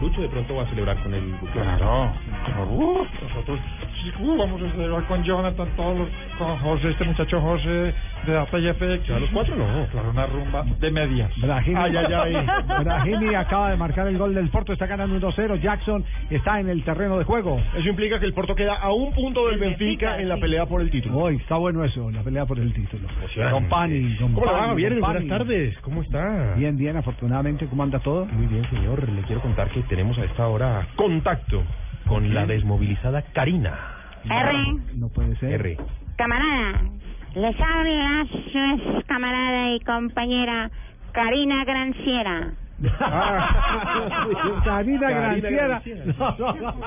Lucho de pronto va a celebrar con el Claro, claro. Nosotros sí, ¿cómo vamos a celebrar con Jonathan, todos los, con José, este muchacho José de Data y FX. ¿Ya los cuatro no? Claro, una rumba de medias. Brahimi, Ay, ay, ay. Brahimi acaba de marcar el gol del Porto, está ganando 1-0. Jackson está en el terreno de juego. Eso implica que el Porto queda a un punto del Benfica en la pelea por el título. Hoy está bueno eso, la pelea por el título. Don Pani, don ¿Cómo va, Javier? Buenas Pani. tardes. ¿Cómo está? Bien, bien, afortunadamente, ¿cómo anda todo? Muy bien, señor. Le quiero contar que tenemos a esta hora contacto con la desmovilizada Karina. R. No puede ser. R. Camarada, les habla su ex camarada y compañera Karina Granciera. <laughs> Karina Granciera.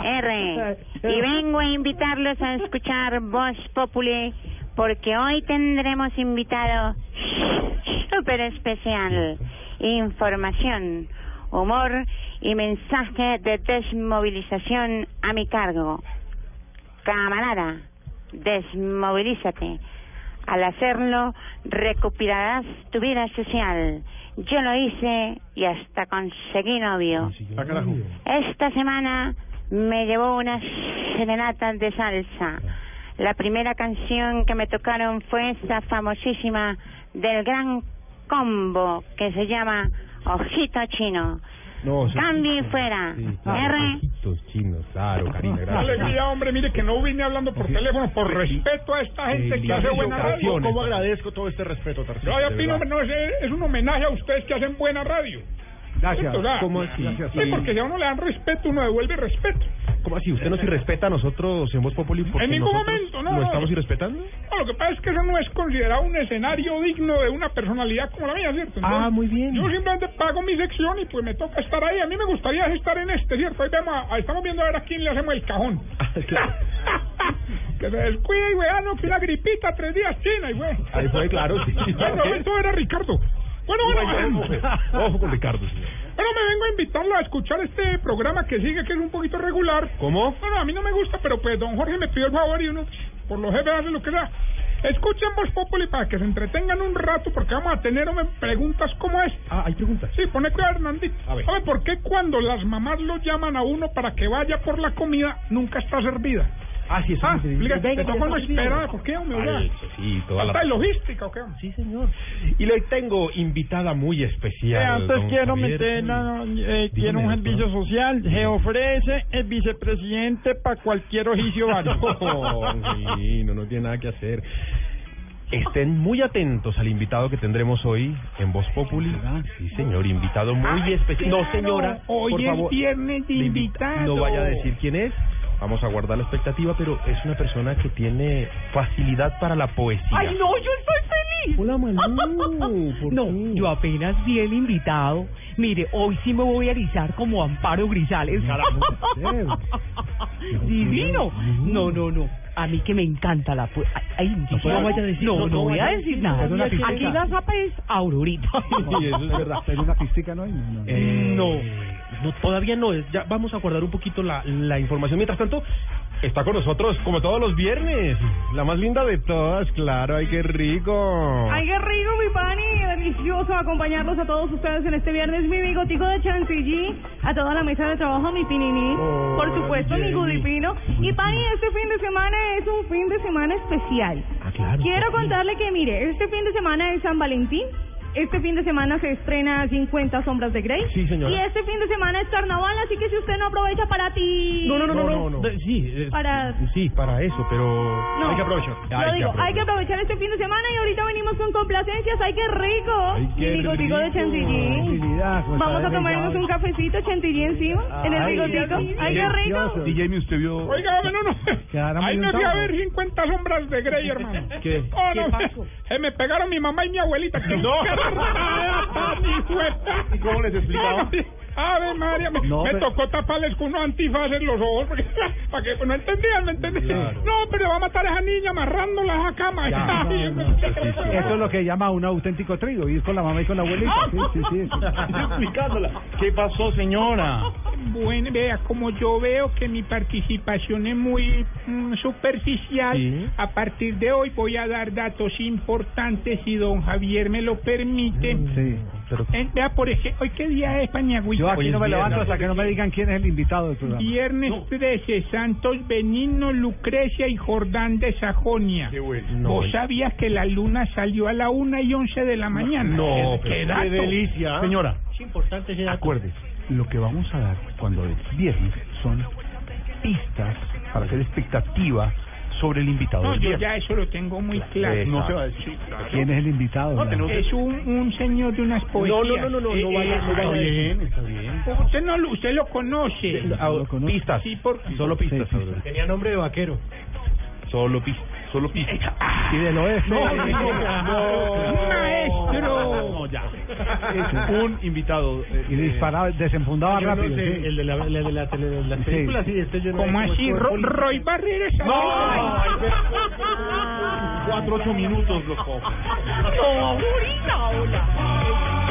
R. Y vengo a invitarlos a escuchar Voz Populi porque hoy tendremos invitado súper especial. Información, humor y mensaje de desmovilización a mi cargo. Camarada, desmovilízate. Al hacerlo, recuperarás tu vida social. Yo lo hice y hasta conseguí novio. Esta semana me llevó unas serenatas de salsa. La primera canción que me tocaron fue esa famosísima del gran combo que se llama Ojito Chino. No, Cambio y fuera. R. chinos, claro, Karina, Qué alegría, hombre, mire que no vine hablando por teléfono por respeto a esta gente que hace buena radio. ¿Cómo agradezco todo este respeto, Tarcísio? No, yo opino, no, es, es un homenaje a ustedes que hacen buena radio. Gracias. ¿Cómo así? Sí, porque si a uno le dan respeto, uno devuelve respeto. ¿Cómo así? ¿Usted nos irrespeta a nosotros en Voz Populi? En ningún momento, no, ¿Lo no. estamos irrespetando? No, lo que pasa es que eso no es considerado un escenario digno de una personalidad como la mía, ¿cierto? Ah, muy bien. Yo simplemente pago mi sección y pues me toca estar ahí. A mí me gustaría estar en este, ¿cierto? Ahí vemos a- estamos viendo a ver a quién le hacemos el cajón. <laughs> <laughs> Que se descuida y güey, ah, no, que una gripita, tres días china y güey. Ahí fue, claro, sí. <laughs> No, Roberto era Ricardo. Bueno, bueno, Ojo, ojo con <laughs> Ricardo, señor. Bueno, me vengo a invitarlo a escuchar este programa que sigue, que es un poquito regular. ¿Cómo? Bueno, a mí no me gusta, pero pues don Jorge me pidió el favor y uno, por los jefes, hace lo que sea. Escuchen Voz Populi para que se entretengan un rato, porque vamos a tener hombre, preguntas como esta. Ah, hay preguntas. Sí, pone cuidado, Hernandito. A ver. ¿por qué cuando las mamás lo llaman a uno para que vaya por la comida, nunca está servida? Ah, sí, eso Ah, Venga, ¿te tocó no está servido. espera? ¿Por qué, hombre? Ay, sí, toda la ¿Hasta de razón. logística o qué? Sí, señor. Y le tengo invitada muy especial. antes quiero meterla, eh, quiero un servicio social. Se ofrece el vicepresidente para cualquier oficio <laughs> válido. No, sí, no, no tiene nada que hacer. Estén muy atentos al invitado que tendremos hoy en Voz Populi. Sí, señor, invitado muy especial. No, señora, Hoy por es viernes de invitado. No vaya a decir quién es. Vamos a guardar la expectativa, pero es una persona que tiene facilidad para la poesía. Ay, no, yo estoy feliz. Hola, Malú. <laughs> ¿por No, qué? yo apenas vi el invitado. Mire, hoy sí me voy a erizar como Amparo Grisales. <laughs> Divino. No, no, no. A mí que me encanta la poesía. Ay, No, no vaya a decir- no, no, voy a decir nada. Aquí la zapa es Aurorita. Sí, eso es verdad. ¿Pero una pistica no hay? No, no. Eh, no, no, todavía no. es- Ya vamos a guardar un poquito la, la información. Mientras tanto, está con nosotros, como todos los viernes, la más linda de todas, claro. ¡Ay, qué rico! Ay, qué rico, mi pani. Delicioso acompañarlos a todos ustedes en este viernes. Mi bigotico de chantilly, a toda la mesa de trabajo, mi pinini. Oh, Por supuesto, mi gudipino. Y pani, este fin de semana es un fin de semana especial. Ah, claro. Quiero contarle que, mire, este fin de semana es San Valentín. Este fin de semana se estrena 50 sombras de Grey. Sí, señora. Y este fin de semana es carnaval, así que si usted no aprovecha para ti... No, no, no, no, no. De- Sí, es- Para- sí, para eso, pero No. hay que aprovechar. Digo, hay que aprovechar este fin de semana y ahorita venimos con complacencias. ¡Ay, qué rico! Ay, qué Mi bigotico de chantilly. Tranquilidad, ¿cómo Vamos a tomarnos un cafecito chantilly encima, en el bigotico. ¡Ay, qué rico! DJ, ¿usted vio? Oiga, no, no. Ahí me fui a ver 50 sombras de Grey, hermano. ¿Qué? Oh, no, ¿Qué pasó? eh, me pegaron mi mamá y mi abuelita. ¡Qué No. <laughs> ¿Y cómo les explicaba? Ave María, me, No, me pero- tocó taparles con unos antifaces los ojos porque, <laughs> para que no entendían, no entendían. Claro. No, pero va a matar a esa niña amarrándola a esa cama. Ya, Ay, no, no, sí, sí, sí. Eso es lo que llama un auténtico trío, ir con la mamá y con la abuelita. <laughs> Sí, sí, sí. <laughs> explicándola. ¿Qué pasó, señora? Bueno, vea, como yo veo que mi participación es muy mm, superficial, a partir de hoy voy a dar datos importantes si don Javier me lo permite. Sí. Pero, Eh, vea, por ejemplo, ¿hoy qué día es, Pañagüita? Yo aquí no me levanto hasta que no me digan quién es el invitado del programa. Viernes 13, Santos Benigno, Lucrecia y Jordán de Sajonia. No, ¿Vos sabías que la luna salió a la una y once de la mañana? no, ¿Qué, pero qué dato? qué delicia. Señora, Es importante ese dato. acuérdese, lo que vamos a dar cuando es viernes son pistas para hacer expectativa sobre el invitado No, del yo viernes. ya eso lo tengo muy claro. No se va a decir. ¿Quién es el invitado? Es un, un señor de unas poesías. no, no, no, no, Eh, no vaya, eh, no vaya a bien, está bien. Usted no lo, usted lo conoce. Ah, pistas. Sí, por- Solo pistas. Sí, sí, Aurora. Tenía nombre de vaquero. Solo pistas. Solo pistas. Y del oeste. No, no. Maestro. No, ya. Un invitado. eh, Y disparaba, desenfundaba rápido. sé, sí. el de la, de la, tele- de las Sí. este yo no ¿Cómo así? Roy Barreras. No, ay, ve- cuatro, ocho minutos, loco. No, ahorita, hola.